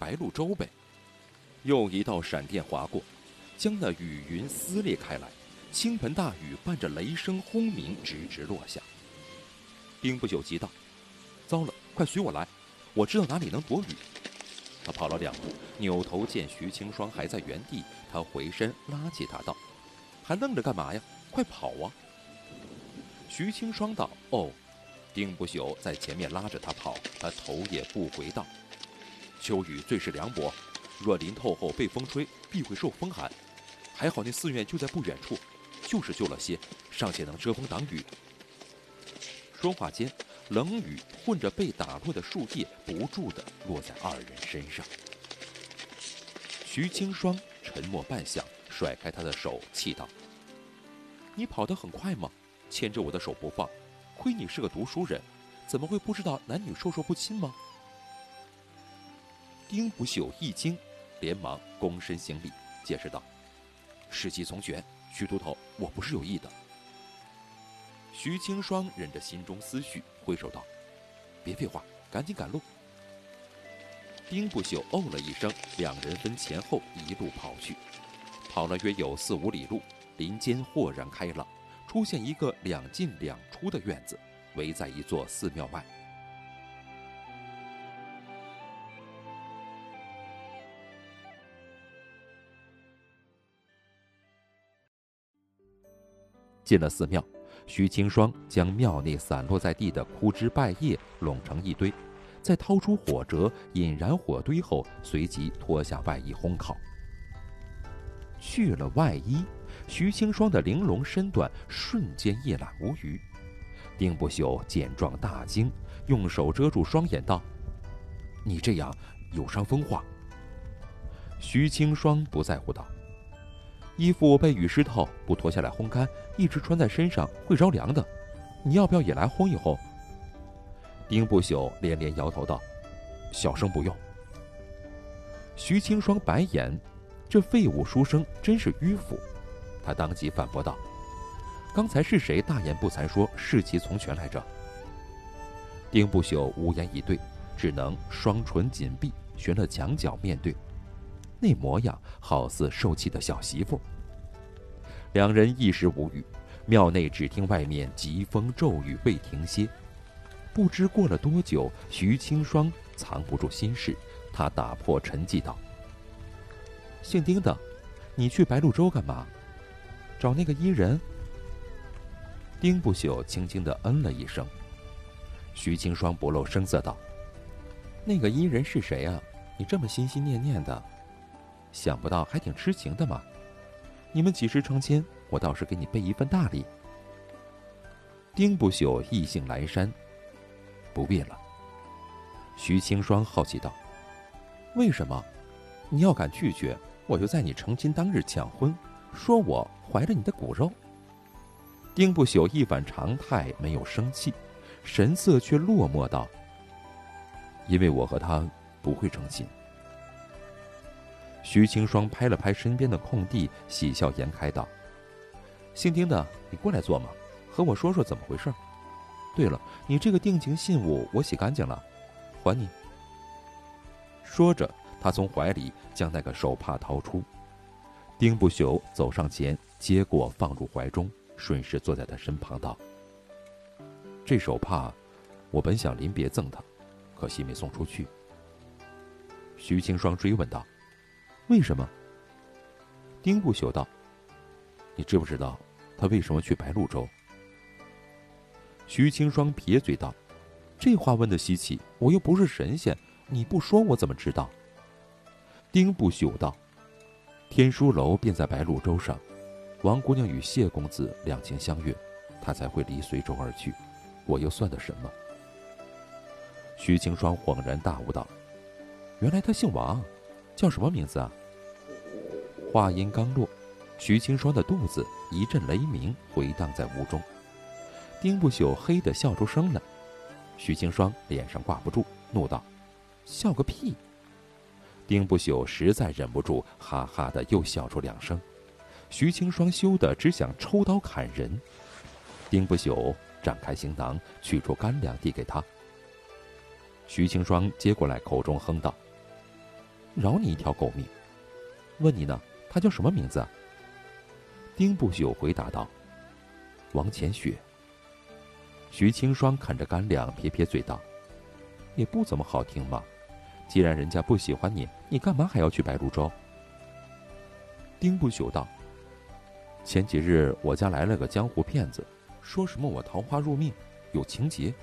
白鹭洲呗。”又一道闪电划过，将那雨云撕裂开来，倾盆大雨伴着雷声轰鸣，直直落下。丁不朽急道：“糟了，快随我来，我知道哪里能躲雨。”他跑了两步，扭头见徐青霜还在原地，他回身拉起他道：“还愣着干嘛呀？快跑啊！”徐青霜道：“哦。”丁不朽在前面拉着他跑，他头也不回道：“秋雨最是凉薄，若淋透后被风吹，必会受风寒。还好那寺院就在不远处，就是旧了些，尚且能遮风挡雨。”说话间。冷雨混着被打落的树叶，不住地落在二人身上。徐青霜沉默半晌，甩开他的手，气道：“你跑得很快吗？牵着我的手不放，亏你是个读书人，怎么会不知道男女授受不亲吗？”丁不朽一惊，连忙躬身行礼，解释道：“时机从权，徐都头，我不是有意的。”徐青霜忍着心中思绪，挥手道：“别废话，赶紧赶路。”丁不朽哦了一声，两人分前后一路跑去。跑了约有四五里路，林间豁然开朗，出现一个两进两出的院子，围在一座寺庙外。进了寺庙。徐青霜将庙内散落在地的枯枝败叶拢成一堆，再掏出火折引燃火堆后，随即脱下外衣烘烤。去了外衣，徐青霜的玲珑身段瞬间一览无余。丁不朽见状大惊，用手遮住双眼道：“你这样有伤风化。”徐青霜不在乎道。衣服被雨湿透，不脱下来烘干，一直穿在身上会着凉的。你要不要也来烘一烘？丁不朽连连摇头道：“小生不用。”徐青霜白眼：“这废物书生真是迂腐。”他当即反驳道：“刚才是谁大言不惭说视其从权来着？”丁不朽无言以对，只能双唇紧闭，寻了墙角面对，那模样好似受气的小媳妇。两人一时无语，庙内只听外面疾风骤雨未停歇。不知过了多久，徐青霜藏不住心事，他打破沉寂道：“姓丁的，你去白鹿洲干嘛？找那个伊人？”丁不朽轻轻的嗯了一声。徐青霜不露声色道：“那个伊人是谁啊？你这么心心念念的，想不到还挺痴情的嘛。你们几时成亲？我倒是给你备一份大礼。”丁不朽意兴阑珊。不必了。徐清霜好奇道：“为什么？你要敢拒绝，我就在你成亲当日抢婚，说我怀着你的骨肉。”丁不朽一反常态，没有生气，神色却落寞道：“因为我和他不会成亲。”徐清霜拍了拍身边的空地，喜笑颜开道：“姓丁的，你过来坐嘛，和我说说怎么回事。”对了，你这个定情信物我洗干净了，还你。说着，他从怀里将那个手帕掏出。丁不朽走上前接过，放入怀中，顺势坐在他身旁道：“这手帕，我本想临别赠他，可惜没送出去。”徐清霜追问道：“为什么？”丁不朽道：“你知不知道他为什么去白鹿洲？”徐青霜撇嘴道：“这话问的稀奇，我又不是神仙，你不说我怎么知道？”丁不朽道：“天书楼便在白鹿洲上，王姑娘与谢公子两情相悦，他才会离随州而去，我又算得什么？”徐青霜恍然大悟道：“原来他姓王，叫什么名字啊？”话音刚落，徐清霜的肚子一阵雷鸣回荡在屋中。丁不朽嘿的笑出声来，徐清霜脸上挂不住，怒道：“笑个屁！”丁不朽实在忍不住，哈哈的又笑出两声。徐清霜羞得只想抽刀砍人。丁不朽展开行囊，取出干粮递给他。徐清霜接过来，口中哼道：“饶你一条狗命。问你呢，他叫什么名字？”丁不朽回答道：“王浅雪。”徐清霜啃着干粮，撇撇嘴道：“也不怎么好听嘛。既然人家不喜欢你，你干嘛还要去白鹿洲？”丁不朽道：“前几日我家来了个江湖骗子，说什么我桃花入命，有情节，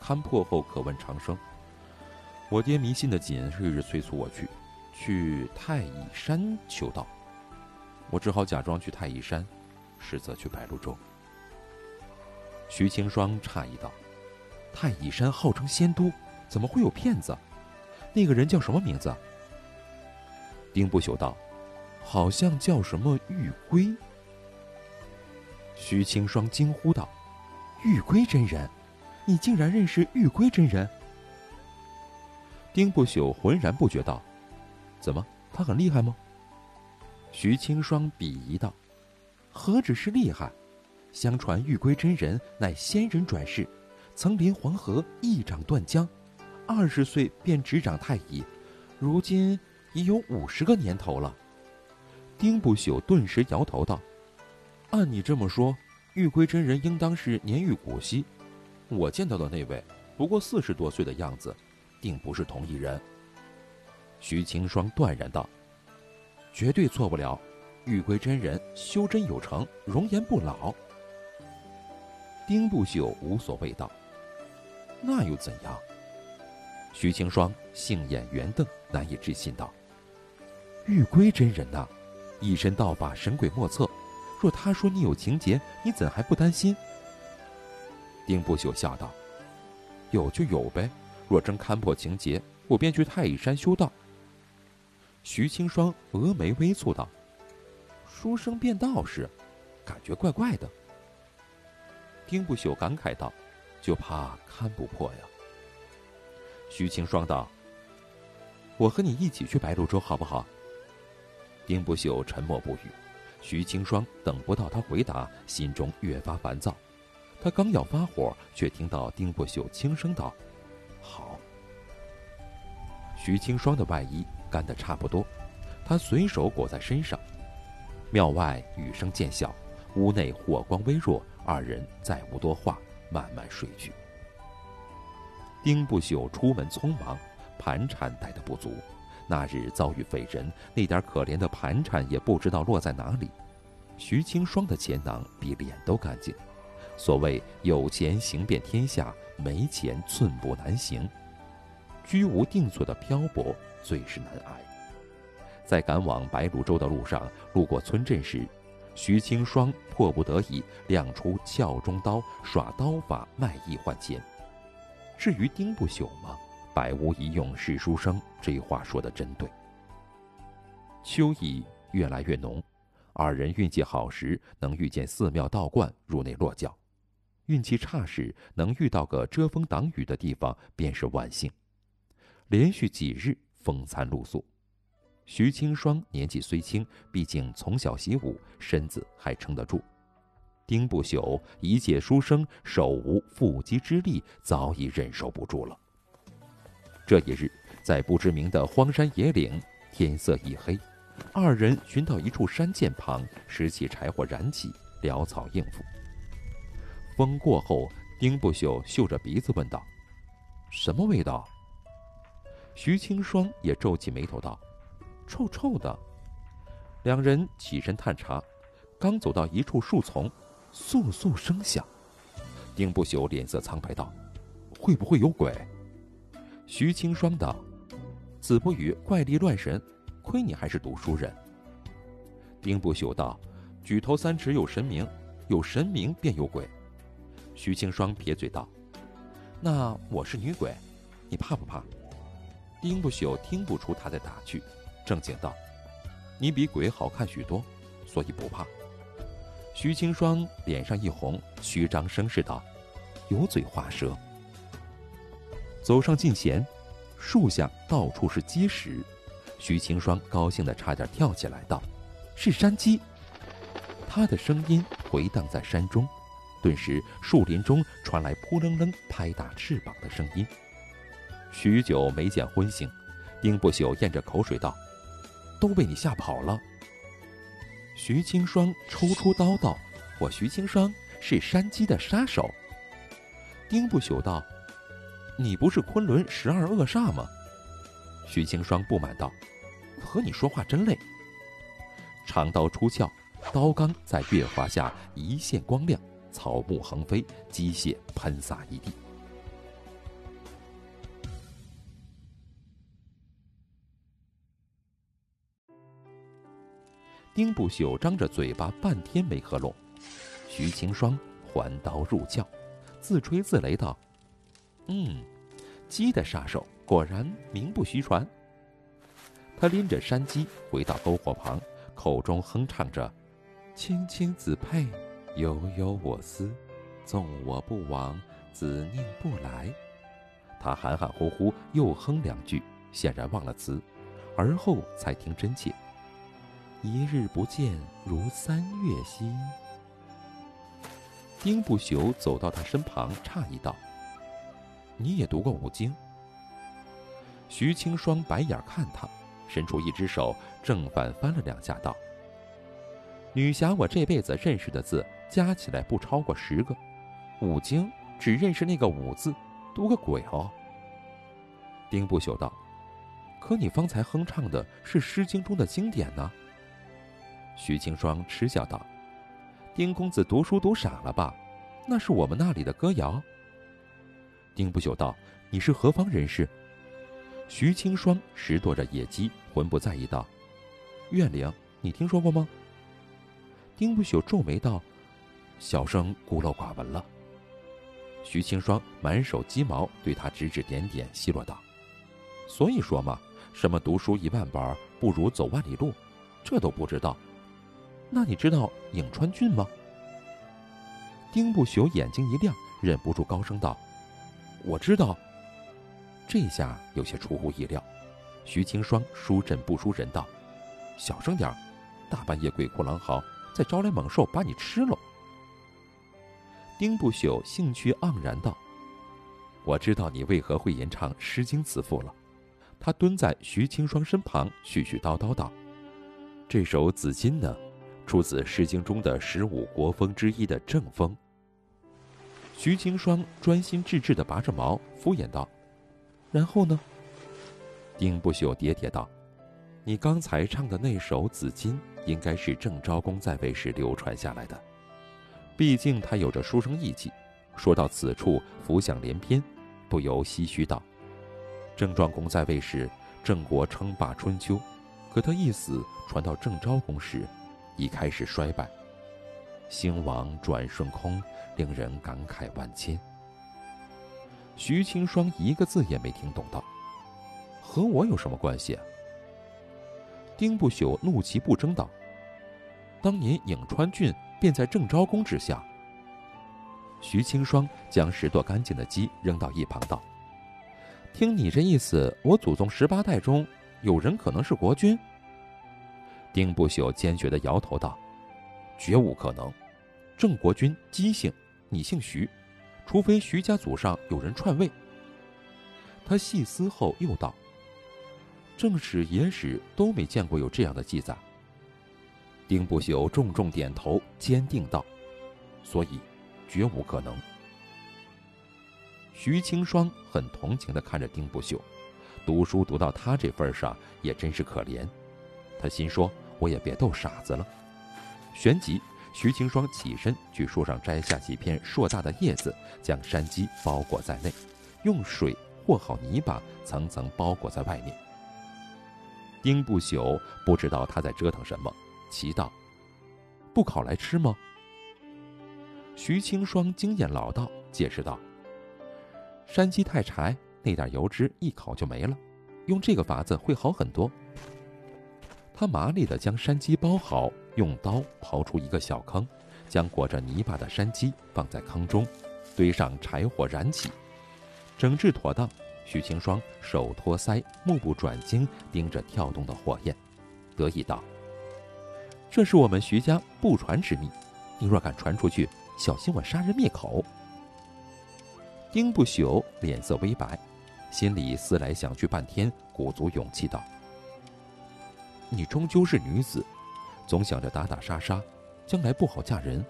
勘破后可问长生。我爹迷信的紧，日日催促我去，去太乙山求道。我只好假装去太乙山，实则去白鹿洲。”徐青霜诧异道：“太乙山号称仙都，怎么会有骗子？那个人叫什么名字？”丁不朽道：“好像叫什么玉龟。”徐青霜惊呼道：“玉龟真人，你竟然认识玉龟真人？”丁不朽浑然不觉道：“怎么，他很厉害吗？”徐清霜鄙夷道：“何止是厉害！”相传玉龟真人乃仙人转世，曾临黄河一掌断江，二十岁便执掌太乙，如今已有五十个年头了。丁不朽顿时摇头道：“按你这么说，玉龟真人应当是年逾古稀。我见到的那位不过四十多岁的样子，定不是同一人。”徐青霜断然道：“绝对错不了，玉龟真人修真有成，容颜不老。”丁不朽无所谓道：“那又怎样？”徐青霜杏眼圆瞪，难以置信道：“玉龟真人呐，一身道法，神鬼莫测。若他说你有情劫，你怎还不担心？”丁不朽笑道：“有就有呗，若真看破情劫，我便去太乙山修道。”徐青霜峨眉微蹙道：“书生变道士，感觉怪怪的。”丁不朽感慨道：“就怕看不破呀。”徐青霜道：“我和你一起去白鹭洲，好不好？”丁不朽沉默不语。徐青霜等不到他回答，心中越发烦躁。他刚要发火，却听到丁不朽轻声道：“好。”徐青霜的外衣干得差不多，他随手裹在身上。庙外雨声渐小，屋内火光微弱，二人再无多话，慢慢睡去。丁不朽出门匆忙，盘缠带的不足。那日遭遇匪人，那点可怜的盘缠也不知道落在哪里。徐青霜的钱囊比脸都干净。所谓有钱行遍天下，没钱寸步难行。居无定所的漂泊最是难挨。在赶往白鹭洲的路上，路过村镇时，徐青霜迫不得已亮出鞘中刀，耍刀法卖艺换钱。至于丁不朽吗？百无一用是书生，这话说的真对。秋意越来越浓，二人运气好时能遇见寺庙道观入内落脚，运气差时能遇到个遮风挡雨的地方便是万幸。连续几日风餐露宿，徐青霜年纪虽轻，毕竟从小习武，身子还撑得住。丁不朽一介书生，手无缚鸡之力，早已忍受不住了。这一日，在不知名的荒山野岭，天色已黑，二人寻到一处山涧旁，拾起柴火燃起，潦草应付。风过后，丁不朽嗅着鼻子问道：“什么味道？”徐青霜也皱起眉头道：“臭臭的。”两人起身探查，刚走到一处树丛，簌簌声响。丁不朽脸色苍白道：“会不会有鬼？”徐青霜道：“子不语怪力乱神，亏你还是读书人。”丁不朽道：“举头三尺有神明，有神明便有鬼。”徐青霜撇嘴道：“那我是女鬼，你怕不怕？”丁不朽听不出他在打趣，正经道：“你比鬼好看许多，所以不怕。”徐青霜脸上一红，虚张声势道：“油嘴滑舌。”走上近前，树下到处是鸡屎。徐青霜高兴得差点跳起来，道：“是山鸡！”他的声音回荡在山中，顿时树林中传来扑棱棱拍打翅膀的声音。许久没见荤腥，丁不朽咽着口水道：“都被你吓跑了。”徐青霜抽出刀道：“我徐青霜是山鸡的杀手。”丁不朽道。你不是昆仑十二恶煞吗？徐青霜不满道：“和你说话真累。”长刀出鞘，刀刚在月华下一线光亮，草木横飞，机械喷洒一地。丁不朽张着嘴巴半天没合拢，徐清霜还刀入鞘，自吹自擂道。嗯，鸡的杀手果然名不虚传。他拎着山鸡回到篝火旁，口中哼唱着：“青青子佩，悠悠我思，纵我不往，子宁不来。”他含含糊糊又哼两句，显然忘了词，而后才听真切：“一日不见，如三月兮。”丁不朽走到他身旁，诧异道。你也读过五经？徐青霜白眼看他，伸出一只手，正反翻了两下，道：“女侠，我这辈子认识的字加起来不超过十个，五经只认识那个五字，读个鬼哦。”丁不朽道：“可你方才哼唱的是《诗经》中的经典呢。”徐青霜嗤笑道：“丁公子读书读傻了吧？那是我们那里的歌谣。”丁不朽道：“你是何方人士？”徐青霜拾掇着野鸡，浑不在意道：“怨灵，你听说过吗？”丁不朽皱眉道：“小生孤陋寡闻了。”徐青霜满手鸡毛，对他指指点点，奚落道：“所以说嘛，什么读书一万本不如走万里路，这都不知道。那你知道颍川郡吗？”丁不朽眼睛一亮，忍不住高声道。我知道，这下有些出乎意料。徐青霜输阵不输人道：“小声点儿，大半夜鬼哭狼嚎，再招来猛兽把你吃了。”丁不朽兴趣盎然道：“我知道你为何会吟唱《诗经》词赋了。”他蹲在徐青霜身旁，絮絮叨叨道：“这首《紫金》呢，出自《诗经》中的十五国风之一的正风。”徐清霜专心致志地拔着毛，敷衍道：“然后呢？”丁不朽喋喋道：“你刚才唱的那首《紫金》，应该是郑昭公在位时流传下来的。”毕竟他有着书生意气，说到此处，浮想联翩，不由唏嘘道：“郑庄公在位时，郑国称霸春秋，可他一死，传到郑昭公时，已开始衰败，兴亡转瞬空，令人感慨万千。”徐清霜一个字也没听懂，道：“和我有什么关系？”丁不朽怒其不争道：“当年颍川郡。”便在郑昭公之下。徐清霜将拾掇干净的鸡扔到一旁，道：“听你这意思，我祖宗十八代中有人可能是国君？”丁不朽坚决地摇头道：“绝无可能。郑国君姬姓，你姓徐，除非徐家祖上有人篡位。”他细思后又道：“正史、野史都没见过有这样的记载。”丁不朽重重点头，坚定道：“所以，绝无可能。”徐青霜很同情地看着丁不朽，读书读到他这份上，也真是可怜。他心说：“我也别逗傻子了。”旋即，徐清霜起身去树上摘下几片硕大的叶子，将山鸡包裹在内，用水和好泥巴，层层包裹在外面。丁不朽不知道他在折腾什么。奇道：“不烤来吃吗？”徐清霜经验老道，解释道：“山鸡太柴，那点油脂一烤就没了，用这个法子会好很多。”他麻利地将山鸡包好，用刀刨出一个小坑，将裹着泥巴的山鸡放在坑中，堆上柴火燃起，整治妥当。许清霜手托腮，目不转睛盯着跳动的火焰，得意道。这是我们徐家不传之秘，你若敢传出去，小心我杀人灭口。丁不朽脸色微白，心里思来想去半天，鼓足勇气道：“你终究是女子，总想着打打杀杀，将来不好嫁人。”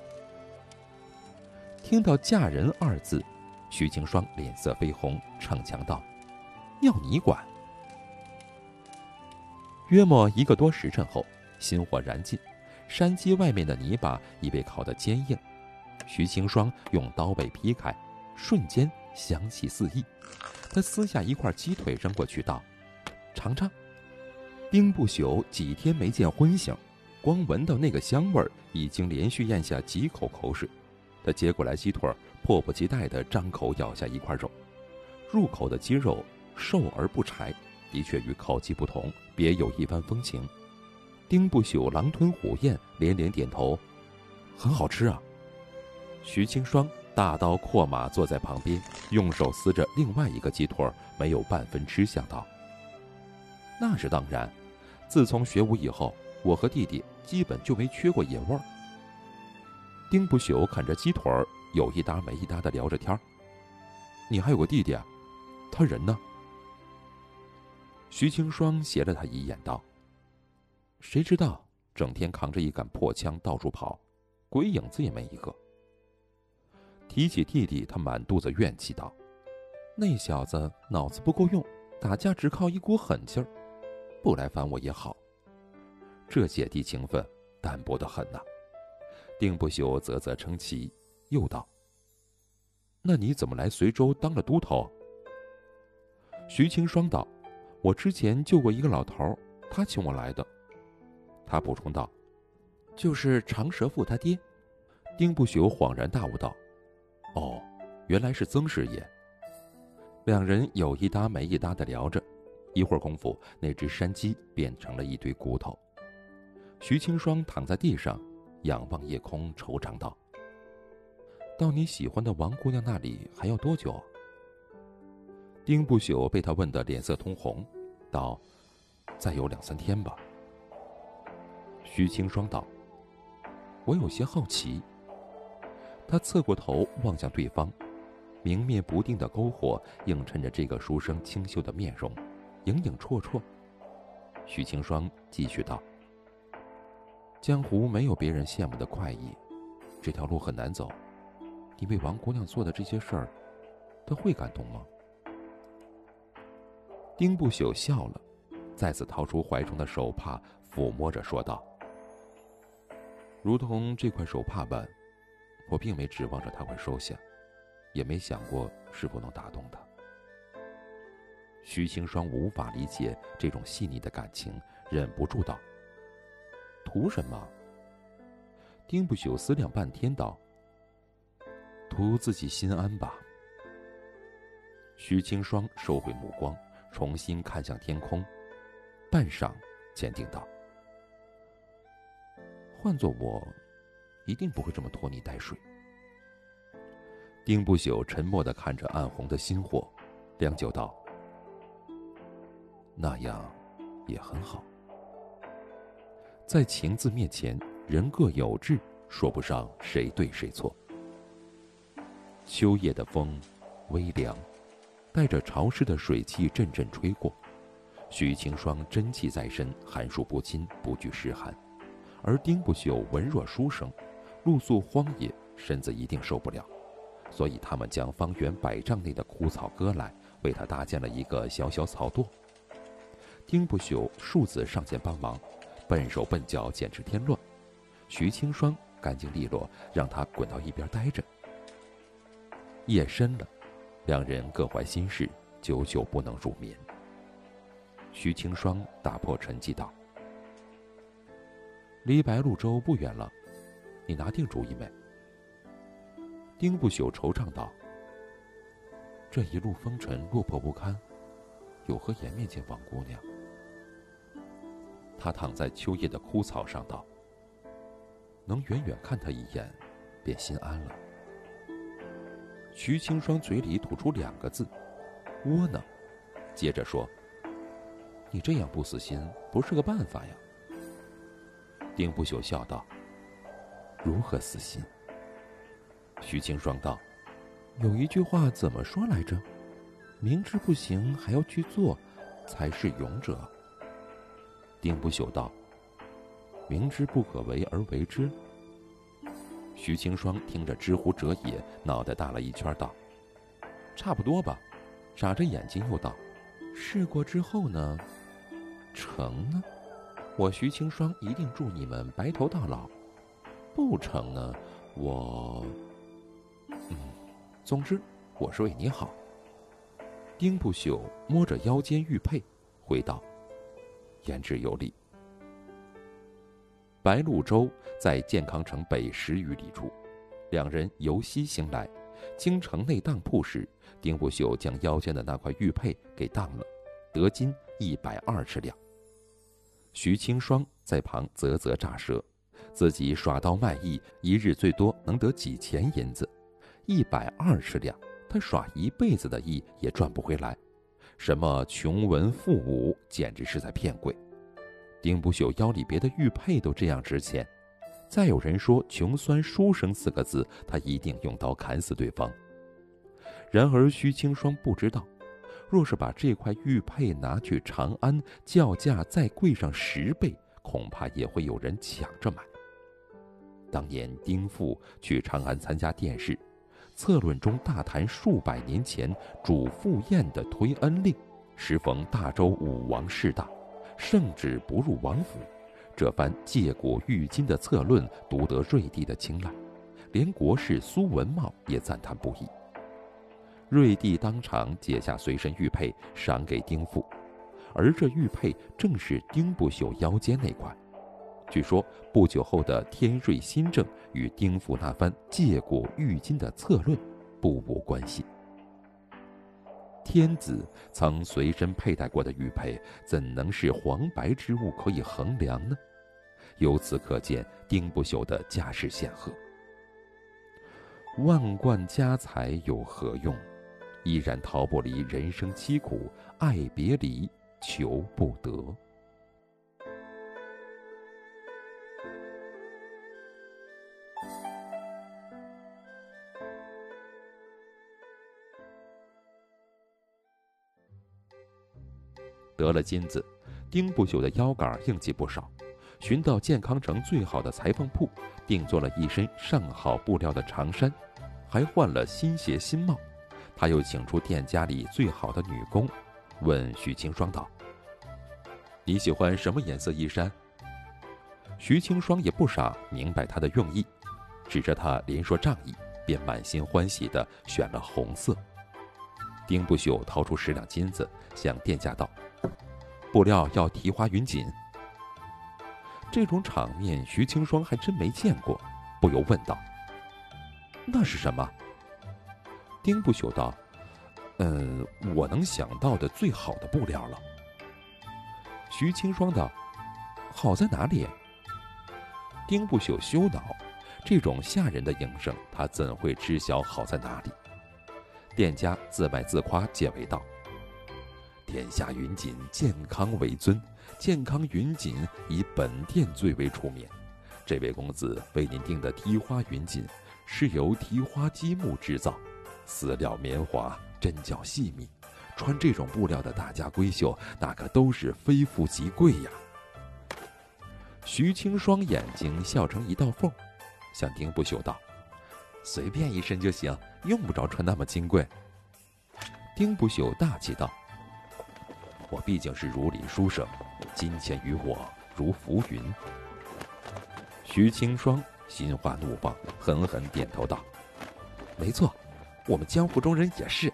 听到“嫁人”二字，徐清霜脸色绯红，逞强道：“要你管。”约莫一个多时辰后，心火燃尽。山鸡外面的泥巴已被烤得坚硬，徐清霜用刀背劈开，瞬间香气四溢。他撕下一块鸡腿扔过去，道：“尝尝。”丁不朽几天没见荤腥，光闻到那个香味儿，已经连续咽下几口口水。他接过来鸡腿，迫不及待地张口咬下一块肉。入口的鸡肉瘦而不柴，的确与烤鸡不同，别有一番风情。丁不朽狼吞虎咽，连连点头，很好吃啊。徐青霜大刀阔马坐在旁边，用手撕着另外一个鸡腿，没有半分吃相道：“那是当然，自从学武以后，我和弟弟基本就没缺过野味儿。”丁不朽啃着鸡腿儿，有一搭没一搭的聊着天你还有个弟弟啊？他人呢？”徐清霜斜了他一眼道。谁知道，整天扛着一杆破枪到处跑，鬼影子也没一个。提起弟弟，他满肚子怨气道：“那小子脑子不够用，打架只靠一股狠劲儿，不来烦我也好。这姐弟情分淡薄的很呐。”丁不朽啧啧称奇，又道：“那你怎么来随州当了都头？”徐青霜道：“我之前救过一个老头，他请我来的。”他补充道：“就是长舌妇他爹。”丁不朽恍然大悟道：“哦，原来是曾师爷。”两人有一搭没一搭的聊着，一会儿功夫，那只山鸡变成了一堆骨头。徐青霜躺在地上，仰望夜空，惆怅道：“到你喜欢的王姑娘那里还要多久？”丁不朽被他问得脸色通红，道：“再有两三天吧。”徐青霜道：“我有些好奇。”他侧过头望向对方，明灭不定的篝火映衬着这个书生清秀的面容，影影绰绰。许清霜继续道：“江湖没有别人羡慕的快意，这条路很难走。你为王姑娘做的这些事儿，她会感动吗？”丁不朽笑了，再次掏出怀中的手帕，抚摸着说道：“如同这块手帕般。”我并没指望着他会收下，也没想过是否能打动他。徐青霜无法理解这种细腻的感情，忍不住道：“图什么？”丁不朽思量半天道：“图自己心安吧。”徐青霜收回目光，重新看向天空，半晌，坚定道：“换做我。”一定不会这么拖泥带水。丁不朽沉默的看着暗红的心火，良久道：“那样，也很好。在情字面前，人各有志，说不上谁对谁错。”秋夜的风，微凉，带着潮湿的水汽阵阵吹过。许晴霜真气在身，寒暑不侵，不惧湿寒；而丁不朽文弱书生。露宿荒野，身子一定受不了，所以他们将方圆百丈内的枯草割来，为他搭建了一个小小草垛。丁不朽数次上前帮忙，笨手笨脚，简直添乱。徐青霜干净利落，让他滚到一边待着。夜深了，两人各怀心事，久久不能入眠。徐青霜打破沉寂道：“离白鹿洲不远了。”你拿定主意没？丁不朽惆怅道：“这一路风尘落魄不堪，有何颜面见王姑娘？”他躺在秋叶的枯草上道：“能远远看他一眼，便心安了。”徐青霜嘴里吐出两个字：“窝囊。”接着说：“你这样不死心，不是个办法呀。”丁不朽笑道。如何死心？徐青霜道：“有一句话怎么说来着？明知不行还要去做，才是勇者。”丁不朽道：“明知不可为而为之。”徐清霜听着知乎者也，脑袋大了一圈，道：“差不多吧。”眨着眼睛又道：“试过之后呢？成呢？我徐清霜一定祝你们白头到老。”不成呢，我，嗯，总之，我是为你好。丁不朽摸着腰间玉佩，回道：“言之有理。”白鹿洲在健康城北十余里处，两人由西行来，经城内当铺时，丁不朽将腰间的那块玉佩给当了，得金一百二十两。徐青霜在旁啧啧乍舌。自己耍刀卖艺，一日最多能得几钱银子，一百二十两，他耍一辈子的艺也赚不回来。什么穷文富武，简直是在骗鬼。丁不朽腰里别的玉佩都这样值钱，再有人说“穷酸书生”四个字，他一定用刀砍死对方。然而徐青霜不知道，若是把这块玉佩拿去长安，叫价再贵上十倍，恐怕也会有人抢着买。当年丁父去长安参加殿试，策论中大谈数百年前主父宴的推恩令。时逢大周武王势大，圣旨不入王府，这番借古喻今的策论独得瑞帝的青睐，连国士苏文茂也赞叹不已。瑞帝当场解下随身玉佩，赏给丁父，而这玉佩正是丁不朽腰间那块。据说不久后的天瑞新政与丁府那番借古喻今的策论不无关系。天子曾随身佩戴过的玉佩，怎能是黄白之物可以衡量呢？由此可见，丁不朽的家世显赫。万贯家财有何用？依然逃不离人生凄苦，爱别离，求不得。得了金子，丁不朽的腰杆硬气不少。寻到健康城最好的裁缝铺，定做了一身上好布料的长衫，还换了新鞋新帽。他又请出店家里最好的女工，问徐青霜道：“你喜欢什么颜色衣衫？”徐青霜也不傻，明白他的用意，指着他连说仗义，便满心欢喜地选了红色。丁不朽掏出十两金子，向店家道。布料要提花云锦，这种场面徐青霜还真没见过，不由问道：“那是什么？”丁不朽道：“嗯，我能想到的最好的布料了。”徐青霜道：“好在哪里？”丁不朽羞恼，这种吓人的营生，他怎会知晓好在哪里？店家自卖自夸，解围道。天下云锦健康为尊，健康云锦以本店最为出名。这位公子为您订的提花云锦，是由提花积木制造，丝料绵滑，针脚细密。穿这种布料的大家闺秀，那可都是非富即贵呀。徐青双眼睛笑成一道缝，向丁不朽道：“随便一身就行，用不着穿那么金贵。”丁不朽大气道。我毕竟是如林书生，金钱于我如浮云。徐青霜心花怒放，狠狠点头道：“没错，我们江湖中人也是。”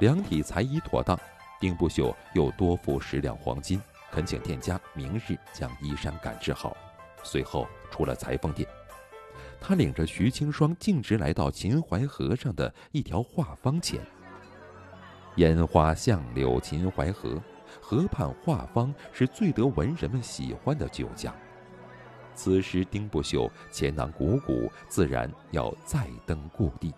两体裁衣妥当，丁不朽又多付十两黄金，恳请店家明日将衣衫赶制好。随后出了裁缝店，他领着徐青霜径直来到秦淮河上的一条画舫前。烟花巷柳秦淮河，河畔画舫是最得文人们喜欢的酒家。此时丁不朽钱囊鼓鼓，自然要再登故地。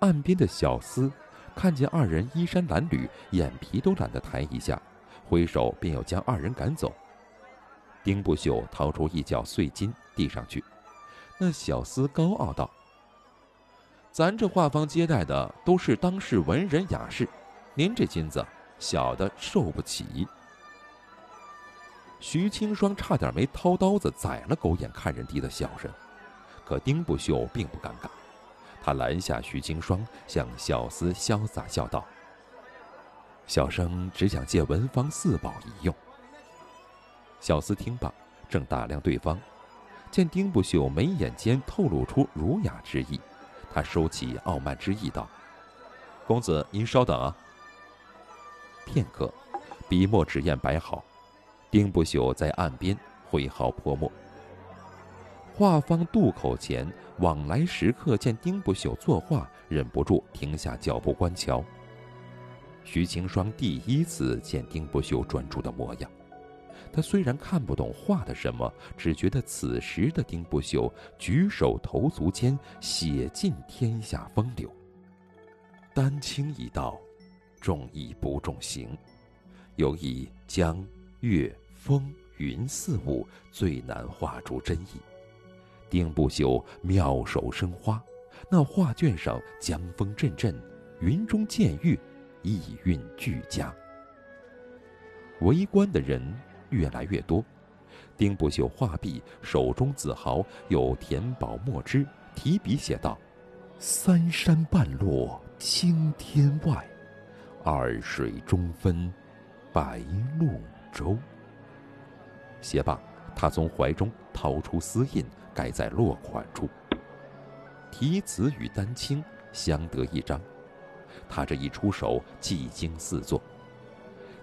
岸边的小厮看见二人衣衫褴褛，眼皮都懒得抬一下，挥手便要将二人赶走。丁不朽掏出一角碎金递上去，那小厮高傲道。咱这画舫接待的都是当世文人雅士，您这金子小的受不起。徐青霜差点没掏刀子宰了狗眼看人低的小人，可丁不秀并不尴尬，他拦下徐青霜，向小厮潇洒笑道：“小生只想借文房四宝一用。”小厮听罢，正打量对方，见丁不秀眉眼间透露出儒雅之意。他收起傲慢之意，道：“公子，您稍等啊。”片刻，笔墨纸砚摆好，丁不朽在岸边挥毫泼墨。画舫渡口前，往来食客见丁不朽作画，忍不住停下脚步观瞧。徐青霜第一次见丁不朽专注的模样。他虽然看不懂画的什么，只觉得此时的丁不朽举手投足间写尽天下风流。丹青一道，重意不重形，尤以江、月、风、云四物最难画出真意。丁不朽妙手生花，那画卷上江风阵阵，云中见月，意韵俱佳。围观的人。越来越多，丁不朽画毕，手中紫毫有填饱墨汁，提笔写道：“三山半落青天外，二水中分白鹭洲。”写罢，他从怀中掏出丝印，盖在落款处。题词与丹青相得益彰，他这一出手，技惊四座。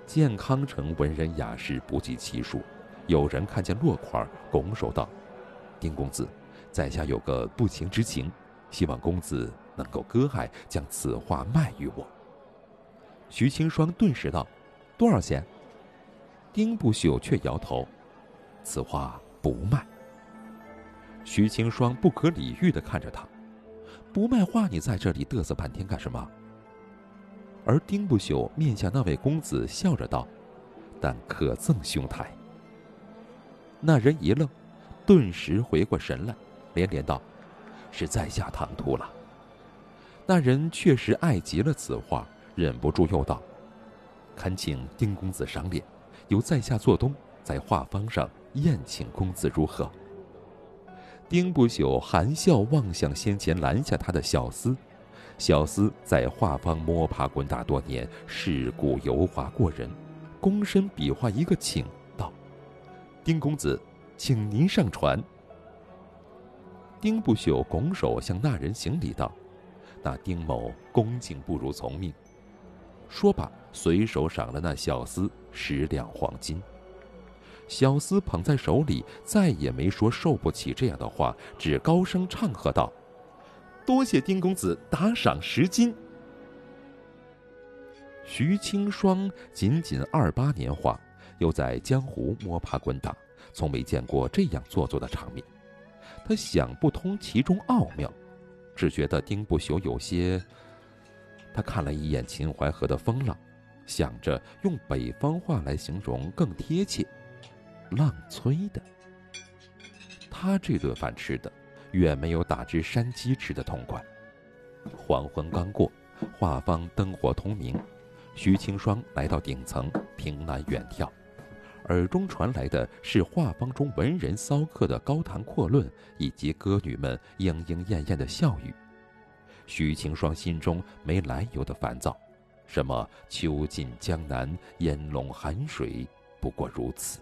健康城文人雅士不计其数，有人看见落款，拱手道：“丁公子，在下有个不情之请，希望公子能够割爱，将此画卖与我。”徐青霜顿时道：“多少钱？”丁不朽却摇头：“此画不卖。”徐青霜不可理喻地看着他，不卖画，你在这里嘚瑟半天干什么？”而丁不朽面向那位公子笑着道：“但可赠兄台。”那人一愣，顿时回过神来，连连道：“是在下唐突了。”那人确实爱极了此画，忍不住又道：“恳请丁公子赏脸，由在下做东，在画舫上宴请公子如何？”丁不朽含笑望向先前拦下他的小厮，小厮在画坊摸爬滚打多年，世故油滑过人，躬身比划一个请，道：“丁公子，请您上船。”丁不朽拱手向那人行礼道：“那丁某恭敬不如从命。”说罢，随手赏了那小厮十两黄金。小厮捧在手里，再也没说受不起这样的话，只高声唱和道：“多谢丁公子打赏十金。”徐青霜仅仅二八年华，又在江湖摸爬滚打，从没见过这样做作的场面。他想不通其中奥妙，只觉得丁不朽有些……他看了一眼秦淮河的风浪，想着用北方话来形容更贴切。浪催的，他这顿饭吃的远没有打只山鸡吃的痛快。黄昏刚过，画舫灯火通明，徐清霜来到顶层，凭栏远眺，耳中传来的是画舫中文人骚客的高谈阔论，以及歌女们莺莺燕燕的笑语。徐清霜心中没来由的烦躁，什么秋尽江南烟笼寒水，不过如此。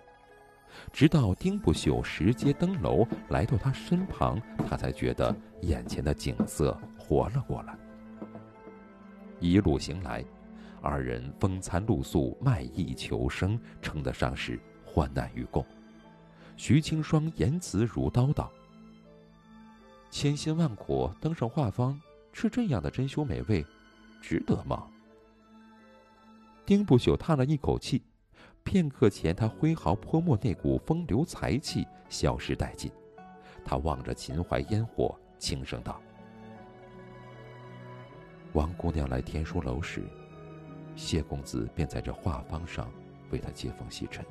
直到丁不朽拾阶登楼来到他身旁，他才觉得眼前的景色活了过来。一路行来，二人风餐露宿，卖艺求生，称得上是患难与共。徐青霜言辞如刀道：“千辛万苦登上画舫，吃这样的珍馐美味，值得吗？”丁不朽叹了一口气。片刻前，他挥毫泼墨那股风流才气消失殆尽。他望着秦淮烟火，轻声道：“王姑娘来天书楼时，谢公子便在这画舫上为她接风洗尘。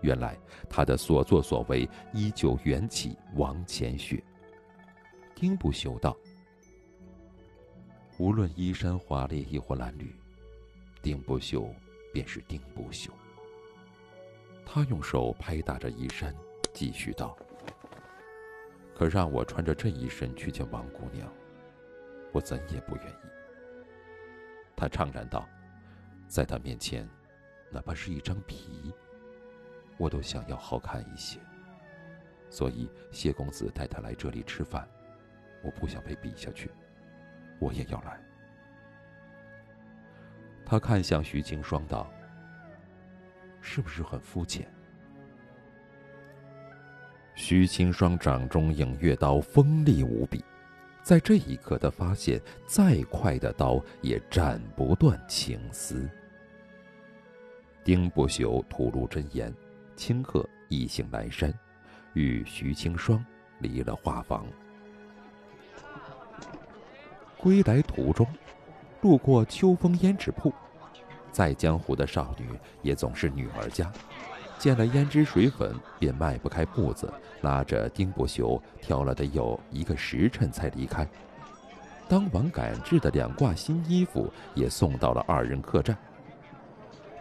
原来他的所作所为依旧缘起王乾雪。”丁不修道：“无论衣衫华丽亦或褴褛，丁不修。”便是丁不朽。他用手拍打着衣衫，继续道：“可让我穿着这一身去见王姑娘，我怎也不愿意。”他怅然道：“在他面前，哪怕是一张皮，我都想要好看一些。所以谢公子带他来这里吃饭，我不想被比下去，我也要来。”他看向徐青霜道：“是不是很肤浅？”徐青霜掌中影月刀锋利无比，在这一刻，他发现再快的刀也斩不断情丝。丁不朽吐露真言，顷刻意兴阑珊，与徐青霜离了画舫。归来途中。路过秋风胭脂铺，再江湖的少女也总是女儿家，见了胭脂水粉便迈不开步子，拉着丁不朽挑了得有一个时辰才离开。当晚赶制的两挂新衣服也送到了二人客栈。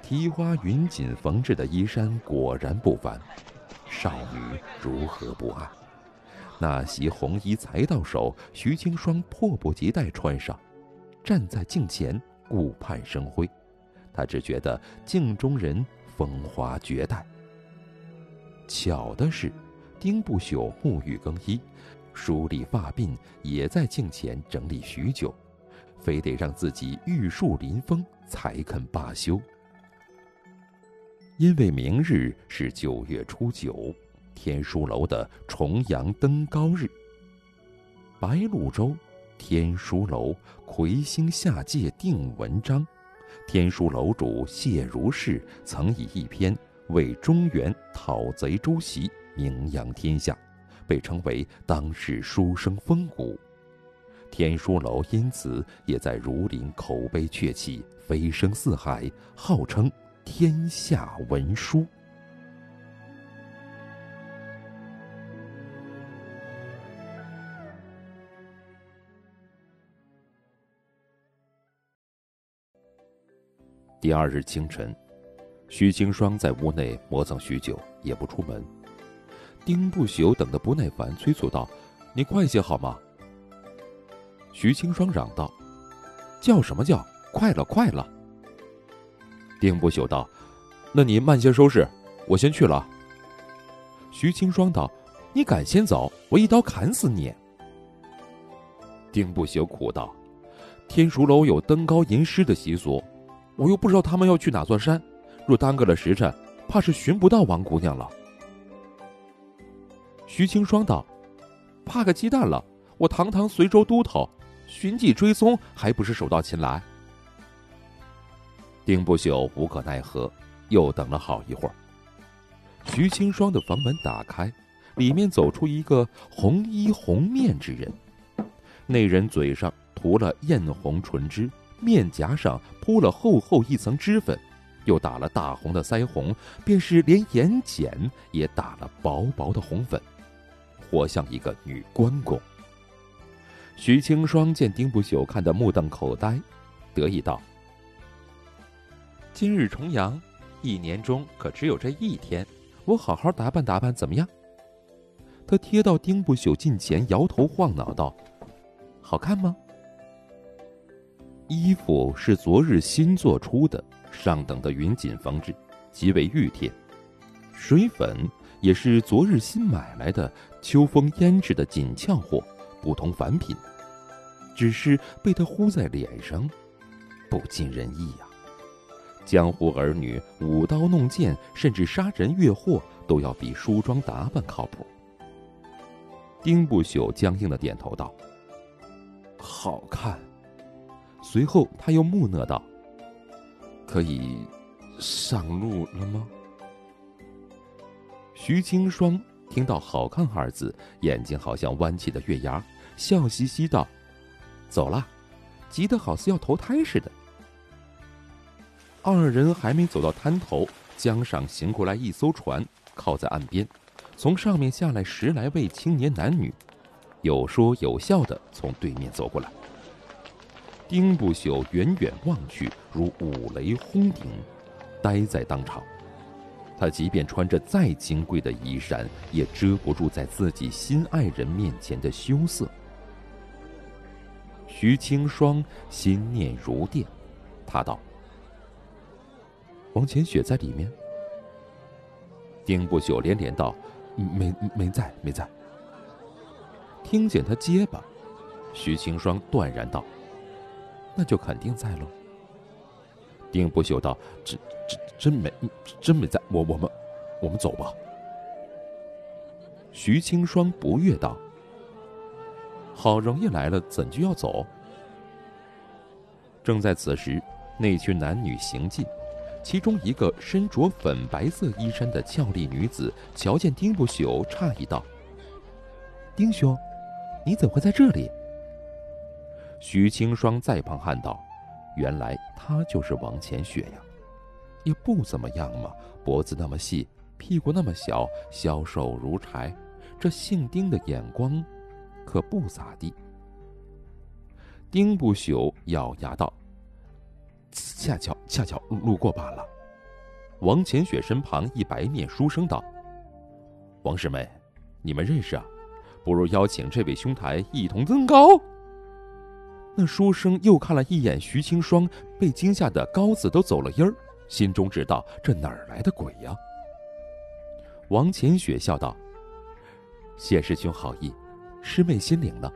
提花云锦缝制的衣衫果然不凡，少女如何不爱？那袭红衣才到手，徐青霜迫不及待穿上。站在镜前顾盼生辉，他只觉得镜中人风华绝代。巧的是，丁不朽沐浴更衣，梳理发鬓，也在镜前整理许久，非得让自己玉树临风才肯罢休。因为明日是九月初九，天书楼的重阳登高日。白鹭洲。天书楼魁星下界定文章，天书楼主谢如是曾以一篇为中原讨贼诛袭名扬天下，被称为当世书生风骨。天书楼因此也在儒林口碑鹊起，飞升四海，号称天下文书。第二日清晨，徐清霜在屋内磨蹭许久，也不出门。丁不朽等得不耐烦，催促道：“你快些好吗？”徐清霜嚷道：“叫什么叫？快了，快了！”丁不朽道：“那你慢些收拾，我先去了。”徐清霜道：“你敢先走，我一刀砍死你！”丁不朽苦道：“天竺楼有登高吟诗的习俗。”我又不知道他们要去哪座山，若耽搁了时辰，怕是寻不到王姑娘了。徐清霜道：“怕个鸡蛋了！我堂堂随州都头，寻迹追踪，还不是手到擒来？”丁不朽无可奈何，又等了好一会儿。徐清霜的房门打开，里面走出一个红衣红面之人，那人嘴上涂了艳红唇脂。面颊上铺了厚厚一层脂粉，又打了大红的腮红，便是连眼睑也打了薄薄的红粉，活像一个女关公。徐清霜见丁不朽看得目瞪口呆，得意道：“今日重阳，一年中可只有这一天，我好好打扮打扮，怎么样？”他贴到丁不朽近前，摇头晃脑道：“好看吗？”衣服是昨日新做出的，上等的云锦缝制，极为熨帖。水粉也是昨日新买来的，秋风胭制的紧俏货，不同凡品。只是被他呼在脸上，不尽人意呀。江湖儿女舞刀弄剑，甚至杀人越货，都要比梳妆打扮靠谱。丁不朽僵硬的点头道：“好看。”随后，他又木讷道：“可以上路了吗？”徐清霜听到“好看”二字，眼睛好像弯起的月牙，笑嘻嘻道：“走了，急得好似要投胎似的。”二人还没走到滩头，江上行过来一艘船，靠在岸边，从上面下来十来位青年男女，有说有笑的从对面走过来。丁不朽远远望去，如五雷轰顶，呆在当场。他即便穿着再金贵的衣衫，也遮不住在自己心爱人面前的羞涩。徐清霜心念如电，他道：“王浅雪在里面。”丁不朽连连道：“没没在，没在。”听见他结巴，徐清霜断然道。那就肯定在喽。丁不朽道：“真真真没真没在，我我们我们走吧。”徐清霜不悦道：“好容易来了，怎就要走？”正在此时，那群男女行进，其中一个身着粉白色衣衫的俏丽女子，瞧见丁不朽，诧异道：“丁兄，你怎会在这里？”徐清霜在旁喊道：“原来他就是王浅雪呀，也不怎么样嘛，脖子那么细，屁股那么小，消瘦如柴，这姓丁的眼光，可不咋地。”丁不朽咬牙道：“恰巧恰巧路过罢了。”王浅雪身旁一白面书生道：“王师妹，你们认识啊？不如邀请这位兄台一同增高。”那书生又看了一眼徐清霜，被惊吓的高子都走了音儿，心中知道这哪儿来的鬼呀？王浅雪笑道：“谢师兄好意，师妹心领了。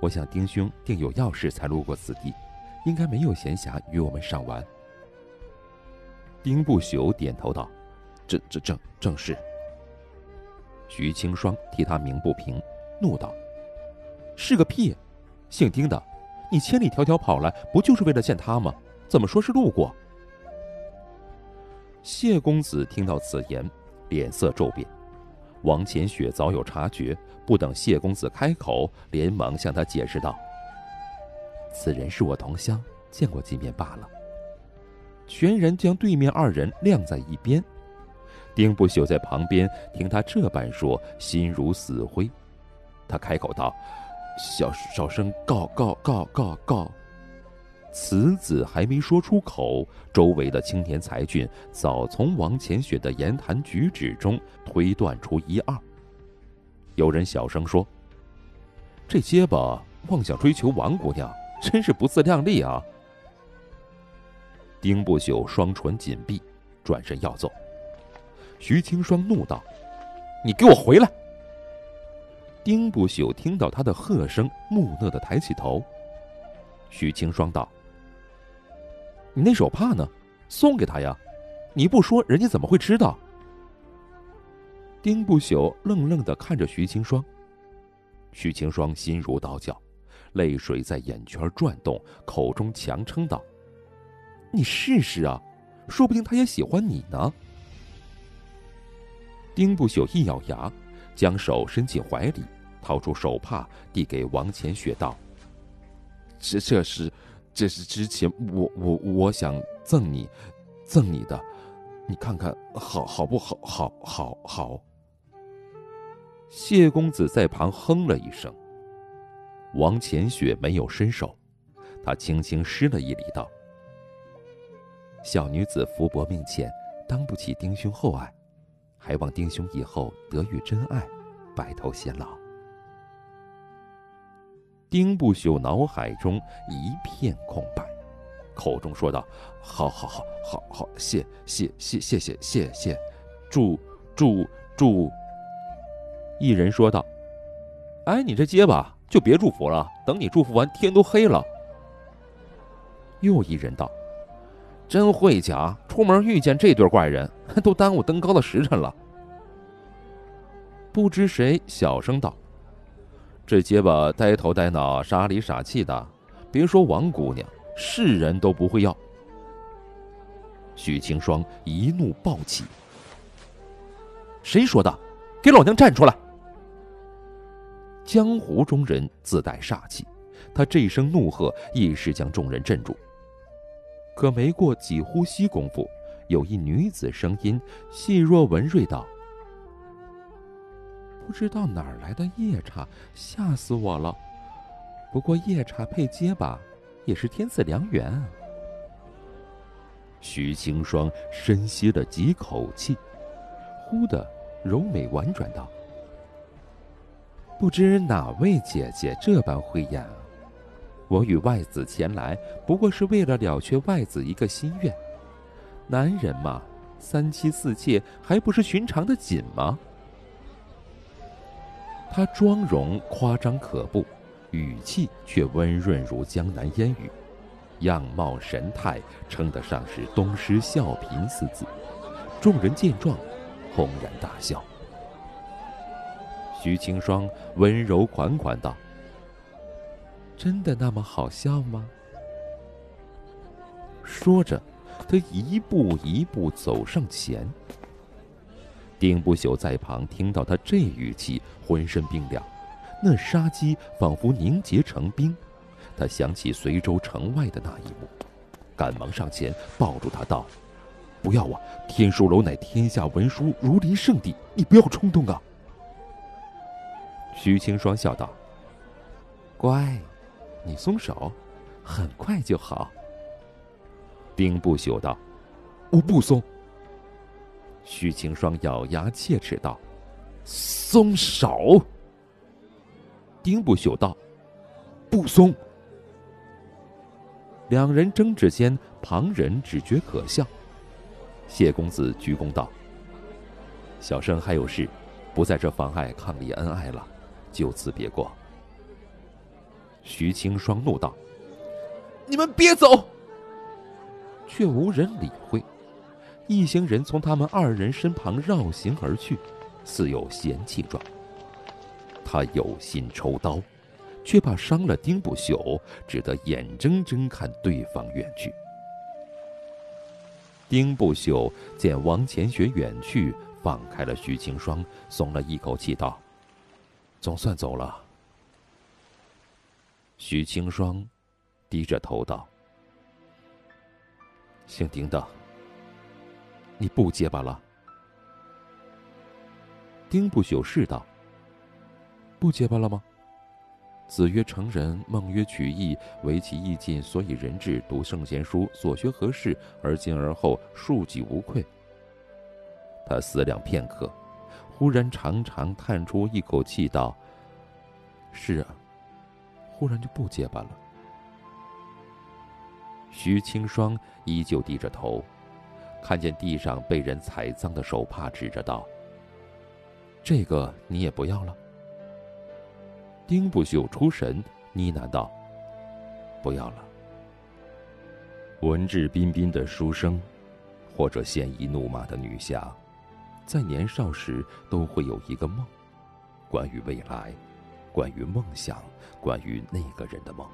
我想丁兄定有要事才路过此地，应该没有闲暇与我们赏玩。”丁不朽点头道：“这这正正是。”徐清霜替他鸣不平，怒道：“是个屁！姓丁的！”你千里迢迢跑来，不就是为了见他吗？怎么说是路过？谢公子听到此言，脸色骤变。王浅雪早有察觉，不等谢公子开口，连忙向他解释道：“此人是我同乡，见过几面罢了。”全然将对面二人晾在一边。丁不朽在旁边听他这般说，心如死灰。他开口道：“小小声告告告告告。”此子还没说出口，周围的青年才俊早从王浅雪的言谈举止中推断出一二。有人小声说：“这结巴妄想追求王姑娘，真是不自量力啊！”丁不朽双唇紧闭，转身要走。徐青霜怒道：“你给我回来！”丁不朽听到他的喝声，木讷的抬起头。徐清霜道：“你那手帕呢？送给他呀！你不说，人家怎么会知道？”丁不朽愣愣的看着徐清霜。徐清霜心如刀绞，泪水在眼圈转动，口中强撑道：“你试试啊，说不定他也喜欢你呢。”丁不朽一咬牙，将手伸进怀里，掏出手帕递给王乾雪道：“这这是，这是之前我我我想赠你，赠你的，你看看好好不好？好好好。”谢公子在旁哼了一声。王乾雪没有伸手，他轻轻施了一礼道：“小女子福薄命浅，当不起丁兄厚爱。”还望丁兄以后得遇真爱，白头偕老。丁不朽脑海中一片空白，口中说道：“好好好好好，谢谢谢谢谢谢谢，祝祝祝。”一人说道：“哎，你这结巴就别祝福了，等你祝福完，天都黑了。”又一人道。真会讲，出门遇见这对怪人，都耽误登高的时辰了。不知谁小声道：“这结巴呆头呆脑、傻里傻气的，别说王姑娘，是人都不会要。”许清霜一怒暴起：“谁说的？给老娘站出来！”江湖中人自带煞气，他这声怒喝一时将众人镇住。可没过几呼吸功夫，有一女子声音细若文瑞道：“不知道哪儿来的夜叉，吓死我了。不过夜叉配结巴，也是天赐良缘。”徐清霜深吸了几口气，忽的柔美婉转道：“不知哪位姐姐这般慧眼？”我与外子前来，不过是为了了却外子一个心愿。男人嘛，三妻四妾还不是寻常的紧吗？他妆容夸张可怖，语气却温润如江南烟雨，样貌神态称得上是东施效颦四字。众人见状，轰然大笑。徐青霜温柔款款道。真的那么好笑吗？说着，他一步一步走上前。丁不朽在旁听到他这语气，浑身冰凉，那杀机仿佛凝结成冰。他想起随州城外的那一幕，赶忙上前抱住他道：“不要啊！天书楼乃天下文书如林圣地，你不要冲动啊！”徐青霜笑道：“乖。”你松手，很快就好。丁不朽道：“我不松。”徐晴霜咬牙切齿道：“松手！”丁不朽道：“不松。”两人争执间，旁人只觉可笑。谢公子鞠躬道：“小生还有事，不在这妨碍伉俪恩爱了，就此别过。”徐清霜怒道：“你们别走！”却无人理会。一行人从他们二人身旁绕行而去，似有嫌弃状。他有心抽刀，却怕伤了丁不朽，只得眼睁睁看对方远去。丁不朽见王乾学远去，放开了徐清霜，松了一口气，道：“总算走了。”徐清霜低着头道：“姓丁的，你不结巴了？”丁不朽是道：“不结巴了吗？”子曰：“成人，孟曰：取义，唯其义尽，所以人至。读圣贤书，所学何事？而今而后，庶几无愧。”他思量片刻，忽然长长叹出一口气，道：“是啊。”忽然就不结巴了。徐青霜依旧低着头，看见地上被人踩脏的手帕，指着道：“这个你也不要了。”丁不朽出神，呢喃道：“不要了。”文质彬彬的书生，或者鲜衣怒马的女侠，在年少时都会有一个梦，关于未来，关于梦想，关于那个人的梦。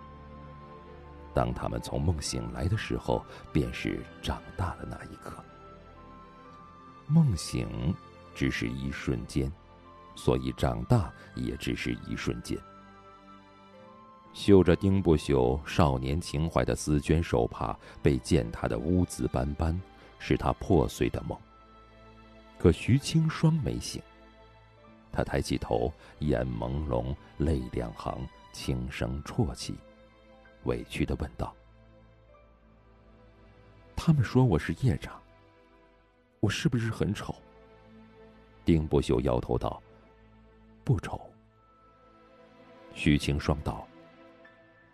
当他们从梦醒来的时候，便是长大的那一刻。梦醒只是一瞬间。所以长大也只是一瞬间。绣着丁不朽少年情怀的丝绢手帕被践踏的污渍斑斑，是他破碎的梦。可徐青霜没醒。他抬起头，眼朦胧，泪两行，轻声啜泣，委屈的问道：“他们说我是夜叉，我是不是很丑？”丁不朽摇头道。不丑。徐清霜道：“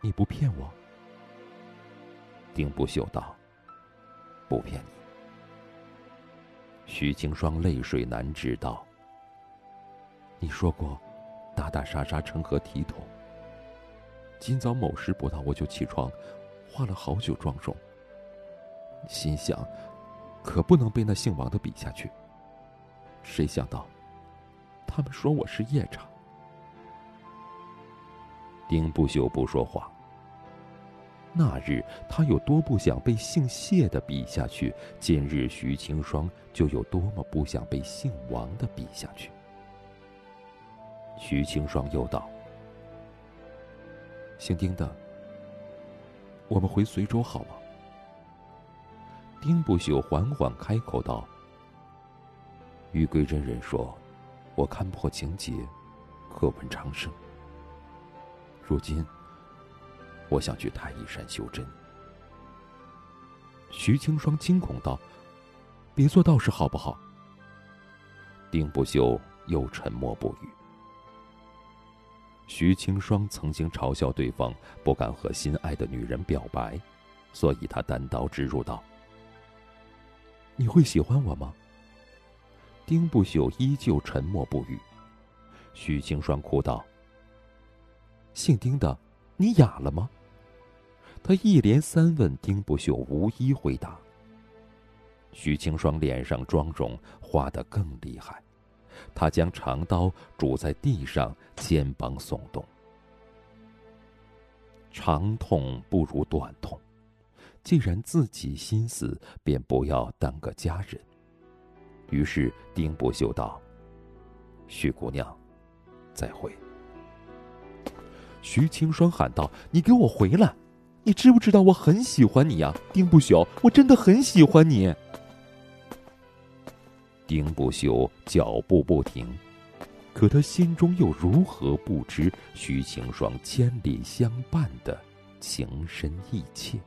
你不骗我。”丁不朽道：“不骗你。”徐清霜泪水难止道：“你说过，打打杀杀成何体统？今早某时不到，我就起床，化了好久妆容。心想，可不能被那姓王的比下去。谁想到？”他们说我是夜场。丁不朽不说话。那日他有多不想被姓谢的比下去，今日徐青霜就有多么不想被姓王的比下去。徐清霜又道：“姓丁的，我们回随州好吗？”丁不朽缓缓开口道：“玉贵真人说。”我看破情劫，可闻长生。如今，我想去太乙山修真。徐清霜惊恐道：“别做道士好不好？”丁不朽又沉默不语。徐青霜曾经嘲笑对方不敢和心爱的女人表白，所以他单刀直入道：“你会喜欢我吗？”丁不朽依旧沉默不语。徐青霜哭道：“姓丁的，你哑了吗？”他一连三问，丁不朽无一回答。徐青霜脸上妆容花得更厉害，他将长刀拄在地上，肩膀耸动。长痛不如短痛，既然自己心死，便不要当个家人。于是，丁不朽道：“徐姑娘，再会。”徐青霜喊道：“你给我回来！你知不知道我很喜欢你呀，丁不朽，我真的很喜欢你。”丁不修脚步不停，可他心中又如何不知徐清霜千里相伴的情深意切？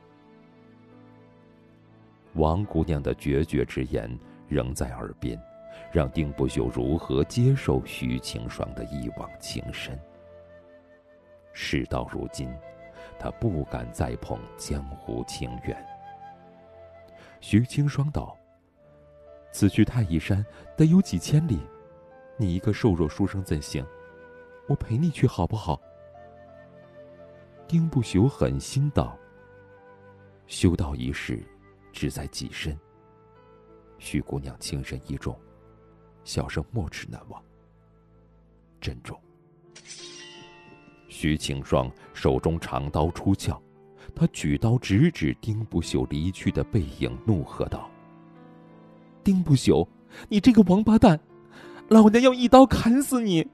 王姑娘的决绝之言。仍在耳边，让丁不修如何接受徐清霜的一往情深？事到如今，他不敢再碰江湖情缘。徐清霜道：“此去太乙山得有几千里，你一个瘦弱书生怎行？我陪你去好不好？”丁不朽狠心道：“修道一事，志在己身。”徐姑娘情深意重，小生没齿难忘。珍重。徐青霜手中长刀出鞘，他举刀直指丁不朽离去的背影，怒喝道：“丁不朽，你这个王八蛋，老娘要一刀砍死你！”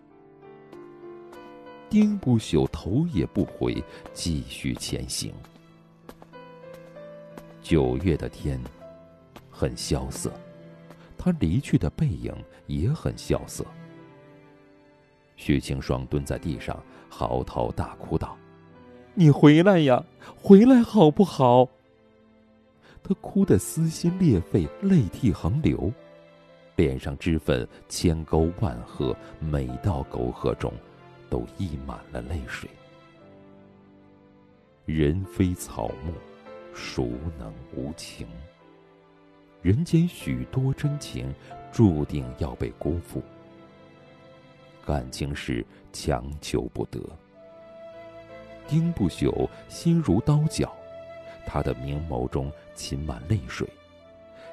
丁不朽头也不回，继续前行。九月的天很萧瑟，他离去的背影也很萧瑟。许清霜蹲在地上，嚎啕大哭道：“你回来呀，回来好不好？”他哭得撕心裂肺，泪涕横流，脸上脂粉千沟万壑，每道沟壑中都溢满了泪水。人非草木，孰能无情？人间许多真情，注定要被辜负。感情是强求不得。丁不朽心如刀绞。他的明眸中噙满泪水，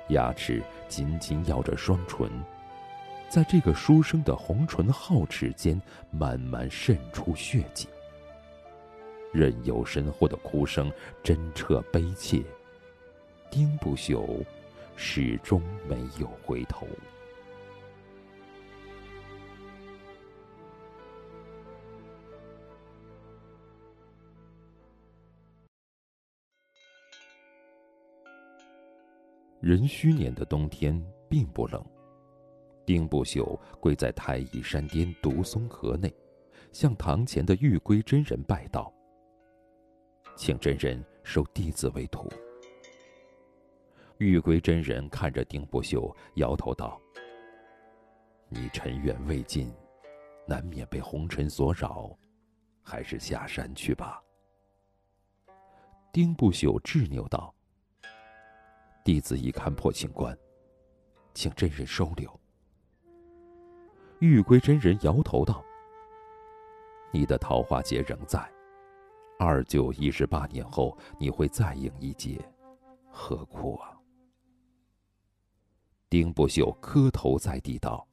牙齿紧紧咬着双唇，在这个书生的红唇皓齿间，慢慢渗出血迹。任由身后的哭声真彻悲切，丁不朽始终没有回头。壬戌年的冬天并不冷，丁不朽跪在太乙山巅独松河内，向堂前的玉龟真人拜道：“请真人收弟子为徒。”玉龟真人看着丁不朽，摇头道：“你尘缘未尽，难免被红尘所扰，还是下山去吧。”丁不朽执拗道。弟子已看破情关，请真人收留。玉龟真人摇头道：“你的桃花劫仍在，二九一十八年后你会再应一劫，何苦啊？”丁不朽磕头在地道：“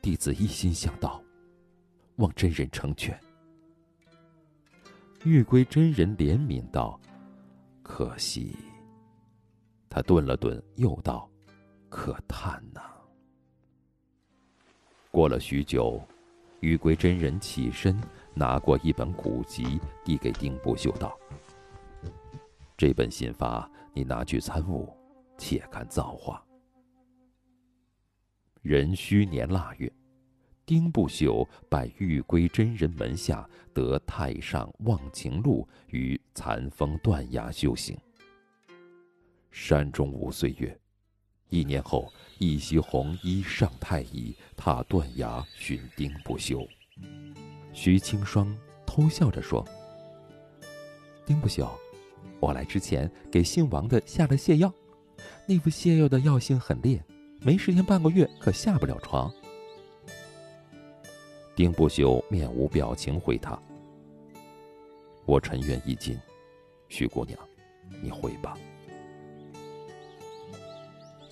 弟子一心向道，望真人成全。”玉龟真人怜悯道：“可惜。”他顿了顿，又道：“可叹呐。”过了许久，玉龟真人起身，拿过一本古籍，递给丁不朽道：“这本心法，你拿去参悟，且看造化。”壬戌年腊月，丁不朽拜玉龟真人门下，得太上忘情录，于残风断崖修行。山中无岁月，一年后，一袭红衣上太乙，踏断崖寻丁不朽。徐清霜偷笑着说：“丁不朽，我来之前给姓王的下了泻药，那副泻药的药性很烈，没十天半个月可下不了床。”丁不休面无表情回他：“我尘缘已尽，徐姑娘，你回吧。”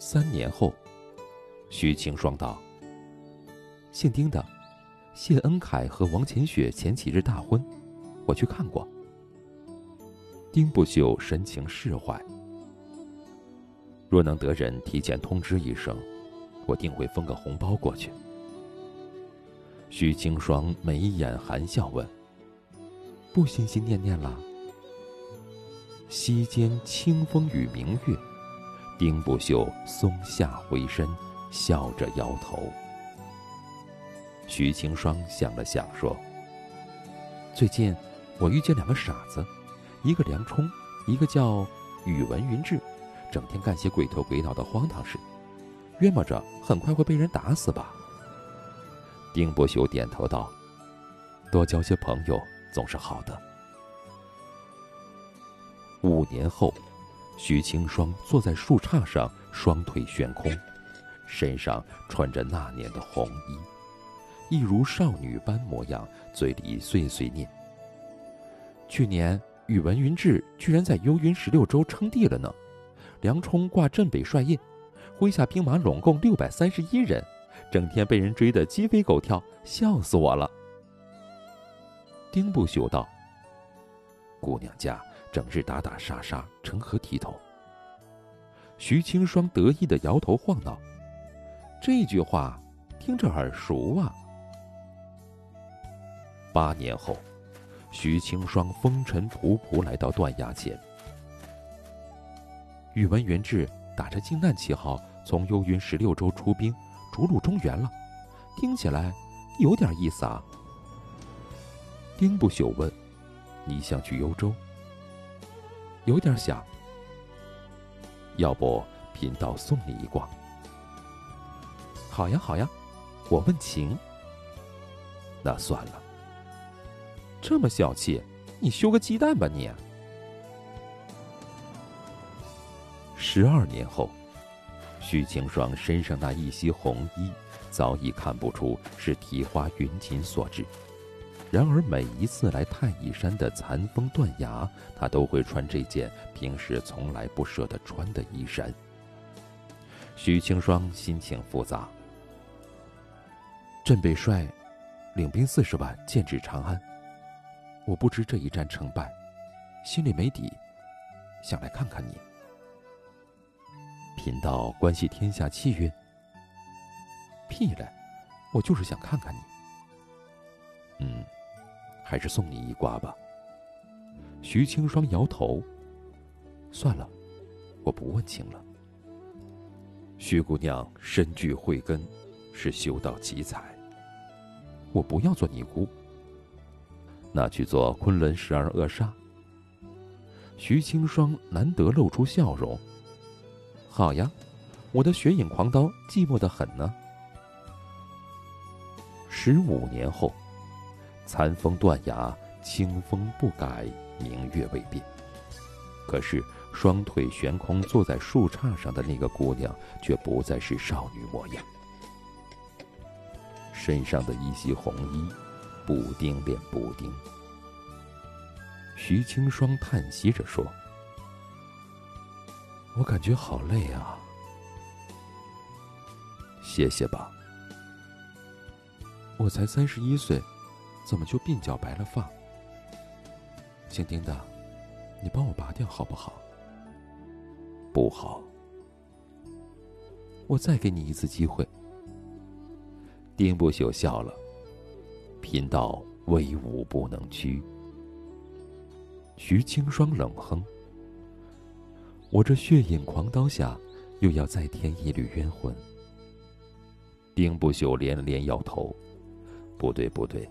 三年后，徐晴霜道：“姓丁的，谢恩凯和王浅雪前几日大婚，我去看过。”丁不朽神情释怀：“若能得人提前通知一声，我定会封个红包过去。”徐清霜眉眼含笑问：“不心心念念了？”溪间清风与明月。丁不朽松下回身，笑着摇头。徐清霜想了想，说：“最近我遇见两个傻子，一个梁冲，一个叫宇文云志，整天干些鬼头鬼脑的荒唐事，约摸着很快会被人打死吧。”丁不朽点头道：“多交些朋友总是好的。”五年后。徐清霜坐在树杈上，双腿悬空，身上穿着那年的红衣，一如少女般模样，嘴里碎碎念：“去年宇文云志居然在幽云十六州称帝了呢，梁冲挂镇北帅印，麾下兵马拢共六百三十一人，整天被人追得鸡飞狗跳，笑死我了。”丁不朽道：“姑娘家。”整日打打杀杀，成何体统？徐清霜得意的摇头晃脑：“这句话听着耳熟啊。八年后，徐清霜风尘仆仆来到断崖前。宇文元志打着靖难旗号从幽云十六州出兵，逐鹿中原了，听起来有点意思啊。丁不朽问：“你想去幽州？”有点想。要不贫道送你一卦？好呀，好呀，我问情。那算了。这么小气，你修个鸡蛋吧你。十二年后，许晴霜身上那一袭红衣，早已看不出是提花云锦所致。然而每一次来太乙山的残风断崖，他都会穿这件平时从来不舍得穿的衣衫。许清霜心情复杂。镇北帅领兵四十万剑指长安，我不知这一战成败，心里没底，想来看看你。贫道关系天下气运？屁嘞，我就是想看看你。嗯。还是送你一卦吧。徐清霜摇头。算了，我不问情了。徐姑娘身具慧根，是修道奇才。我不要做尼姑。那去做昆仑十二恶煞。徐清霜难得露出笑容。好呀，我的雪影狂刀寂寞的很呢。十五年后。残风断崖，清风不改，明月未变。可是，双腿悬空坐在树杈上的那个姑娘，却不再是少女模样。身上的一袭红衣，补丁便补丁。徐清霜叹息着说：“我感觉好累啊，歇歇吧。我才三十一岁。”怎么就鬓角白了发？姓丁的，你帮我拔掉好不好？不好。我再给你一次机会。丁不朽笑了。贫道威武不能屈。徐清霜冷哼。我这血饮狂刀下，又要再添一缕冤魂。丁不朽连连摇头。不对，不对。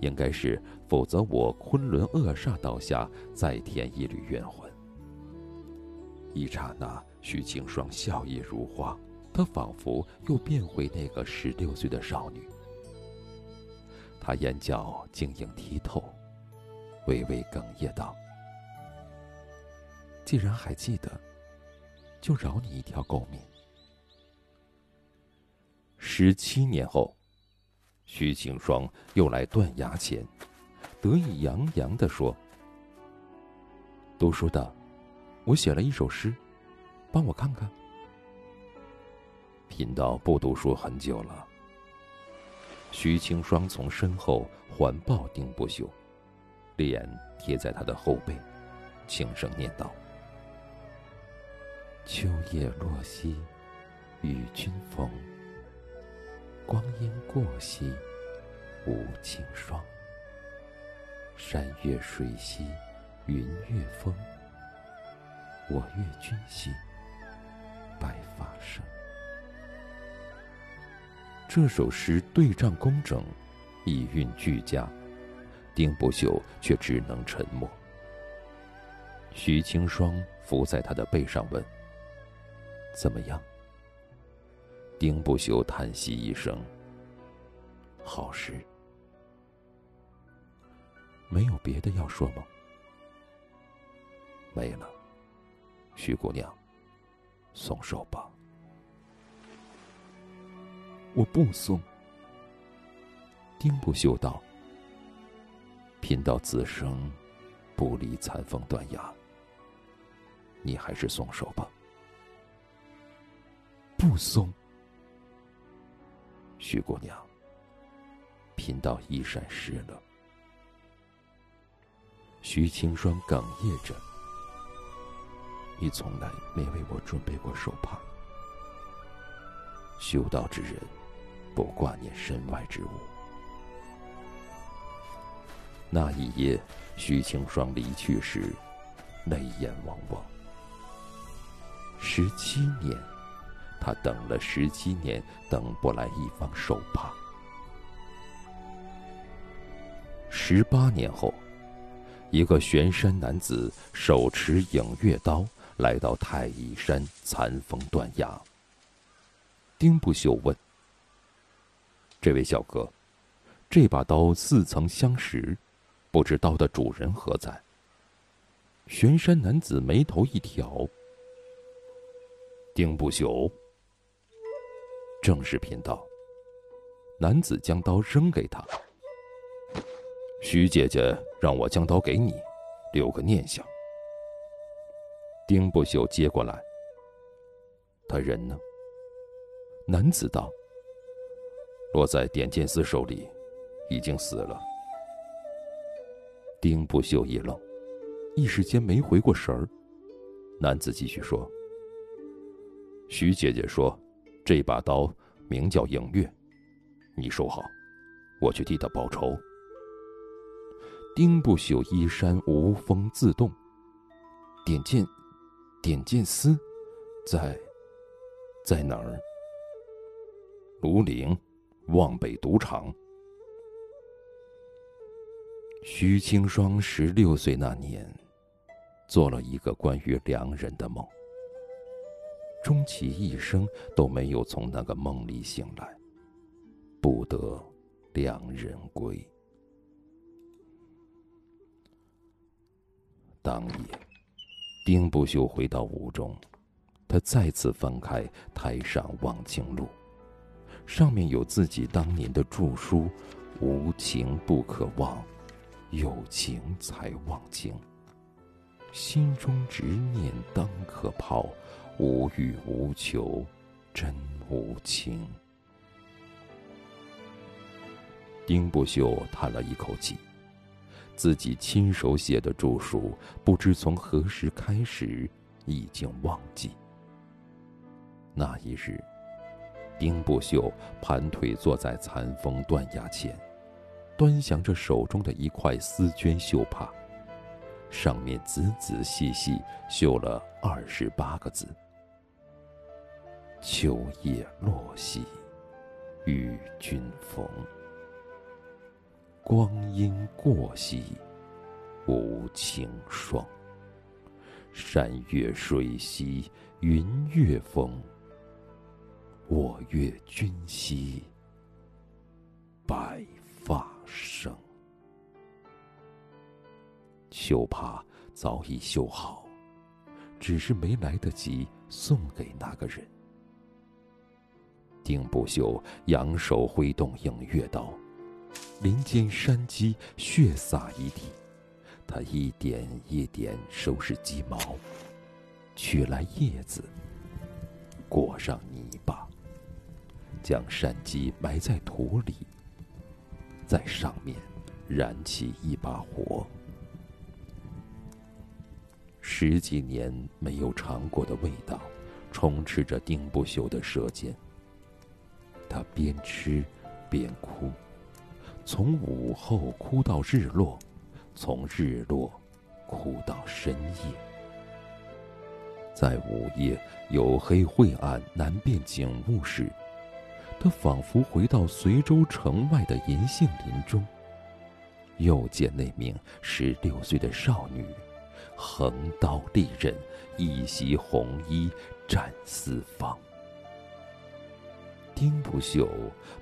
应该是，否则我昆仑恶煞刀下再添一缕冤魂。一刹那，徐清霜笑靥如花，她仿佛又变回那个十六岁的少女。她眼角晶莹剔透，微微哽咽道：“既然还记得，就饶你一条狗命。”十七年后。徐清霜又来断崖前，得意洋洋地说：“读书的，我写了一首诗，帮我看看。”贫道不读书很久了。徐清霜从身后环抱丁不朽，脸贴在他的后背，轻声念道：“秋叶落兮，与君逢。”光阴过兮，无情霜。山月水兮，云月风。我悦君兮，白发生。这首诗对仗工整，意韵俱佳，丁不朽却只能沉默。徐清霜伏在他的背上问：“怎么样？”丁不朽叹息一声：“好诗。”没有别的要说吗？没了，徐姑娘，松手吧。我不松。丁不修道：“贫道此生不离残风断崖，你还是松手吧。”不松。徐姑娘，贫道衣衫湿了。徐清霜哽咽着：“你从来没为我准备过手帕。”修道之人，不挂念身外之物。那一夜，徐清霜离去时，泪眼汪汪。十七年，他等了十七年，等不来一方手帕。十八年后，一个玄山男子手持影月刀来到太乙山残峰断崖。丁不朽问：“这位小哥，这把刀似曾相识，不知刀的主人何在？”玄山男子眉头一挑。丁不朽，正是贫道。男子将刀扔给他。徐姐姐让我将刀给你，留个念想。丁不朽接过来。他人呢？男子道：“落在点剑司手里，已经死了。”丁不朽一愣，一时间没回过神儿。男子继续说。徐姐姐说：“这把刀名叫影月，你收好，我去替他报仇。”丁不朽衣衫无风自动。点剑，点剑丝，在，在哪儿？庐陵，望北赌场。徐清霜十六岁那年，做了一个关于良人的梦。终其一生都没有从那个梦里醒来，不得两人归。当夜，丁不朽回到屋中，他再次翻开《台上忘情录》，上面有自己当年的著书：“无情不可忘，有情才忘情。心中执念当可抛。”无欲无求，真无情。丁不朽叹了一口气，自己亲手写的著书，不知从何时开始已经忘记。那一日，丁不朽盘腿坐在残峰断崖前，端详着手中的一块丝绢绣帕，上面仔仔细细绣了二十八个字。秋叶落兮，与君逢；光阴过兮，无情霜。山月水兮，云月风。我悦君兮，白发生。绣帕早已绣好，只是没来得及送给那个人。丁不朽扬手挥动影月刀，林间山鸡血洒一地。他一点一点收拾鸡毛，取来叶子，裹上泥巴，将山鸡埋在土里，在上面燃起一把火。十几年没有尝过的味道，充斥着丁不朽的舌尖。他边吃边哭，从午后哭到日落，从日落哭到深夜。在午夜黝黑晦暗难辨景物时，他仿佛回到随州城外的银杏林中，又见那名十六岁的少女，横刀利刃，一袭红衣战四方。丁不朽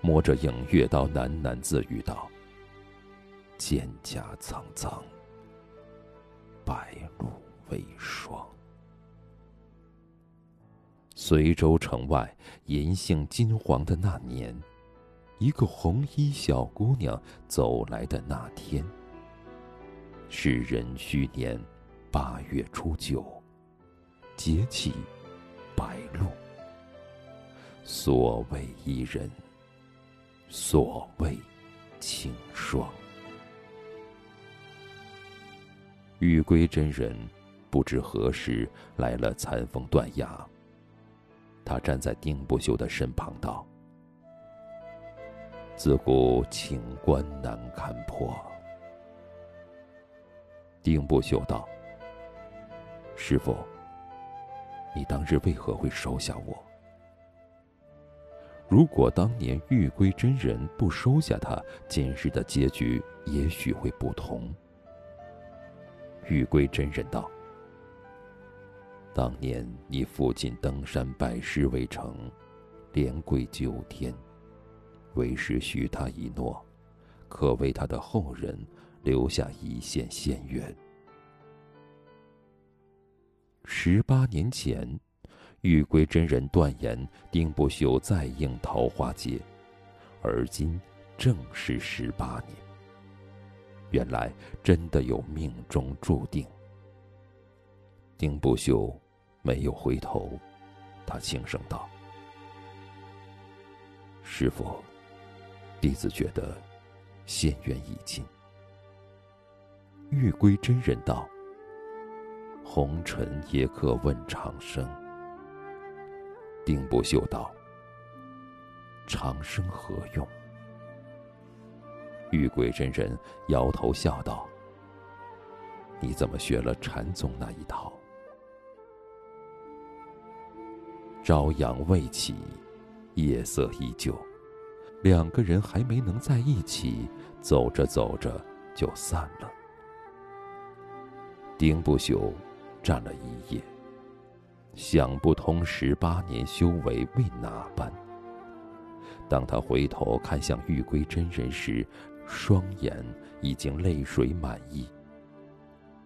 摸着影月刀，喃喃自语道：“蒹葭苍苍，白露为霜。”随州城外银杏金黄的那年，一个红衣小姑娘走来的那天，是壬戌年八月初九，节气白露。所谓伊人，所谓清霜。玉龟真人不知何时来了残峰断崖，他站在丁不修的身旁道：“自古清官难堪破。”丁不修道：“师傅，你当日为何会收下我？如果当年玉龟真人不收下他，今日的结局也许会不同。”玉龟真人道：“当年你父亲登山拜师未成，连跪九天，为师许他一诺，可为他的后人。”留下一线仙缘。十八年前，玉龟真人断言丁不朽再应桃花劫，而今正是十八年。原来真的有命中注定。丁不朽没有回头，他轻声道：“师傅，弟子觉得仙缘已尽。”玉龟真人道：“红尘也可问长生。”丁不朽道：“长生何用？”玉鬼真人摇头笑道：“你怎么学了禅宗那一套？”朝阳未起，夜色依旧，两个人还没能在一起，走着走着就散了。丁不朽站了一夜，想不通十八年修为为哪般。当他回头看向玉龟真人时，双眼已经泪水满溢。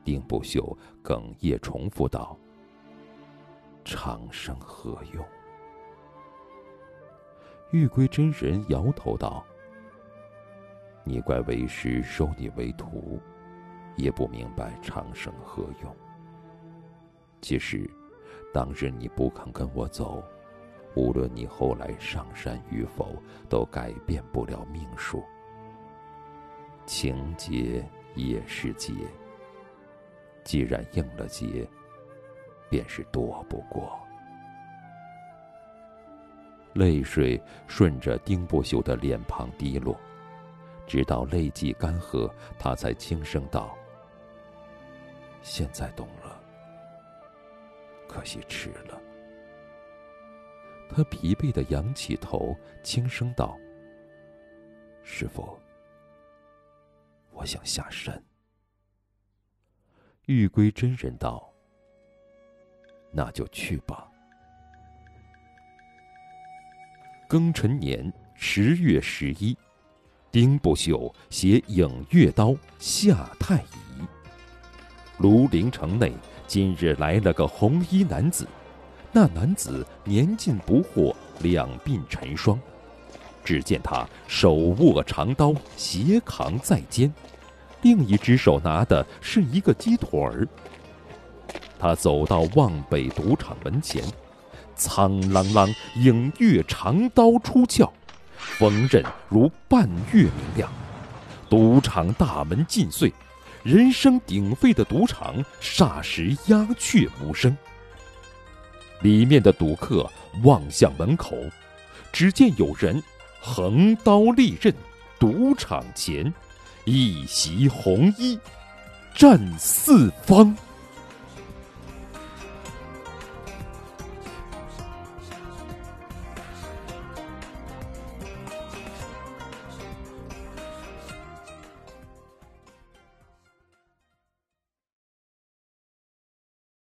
丁不朽哽咽重复道：“长生何用？”玉龟真人摇头道：“你怪为师收你为徒。”也不明白长生何用。其实，当日你不肯跟我走，无论你后来上山与否，都改变不了命数。情劫也是劫，既然应了劫，便是躲不过。泪水顺着丁不朽的脸庞滴落，直到泪迹干涸，他才轻声道。现在懂，可惜迟了。他疲惫的仰起头，轻声道：“师傅，我想下山。”玉归真人道：“那就去吧。”庚辰年十月十一，丁不朽携影月刀下太乙。庐陵城内，今日来了个红衣男子。那男子年近不惑，两鬓尘霜。只见他手握长刀，斜扛在肩，另一只手拿的是一个鸡腿儿。他走到望北赌场门前，苍啷啷，影月长刀出鞘，锋刃如半月明亮。赌场大门尽碎。人声鼎沸的赌场霎时鸦雀无声。里面的赌客望向门口，只见有人横刀立刃，赌场前一袭红衣，战四方。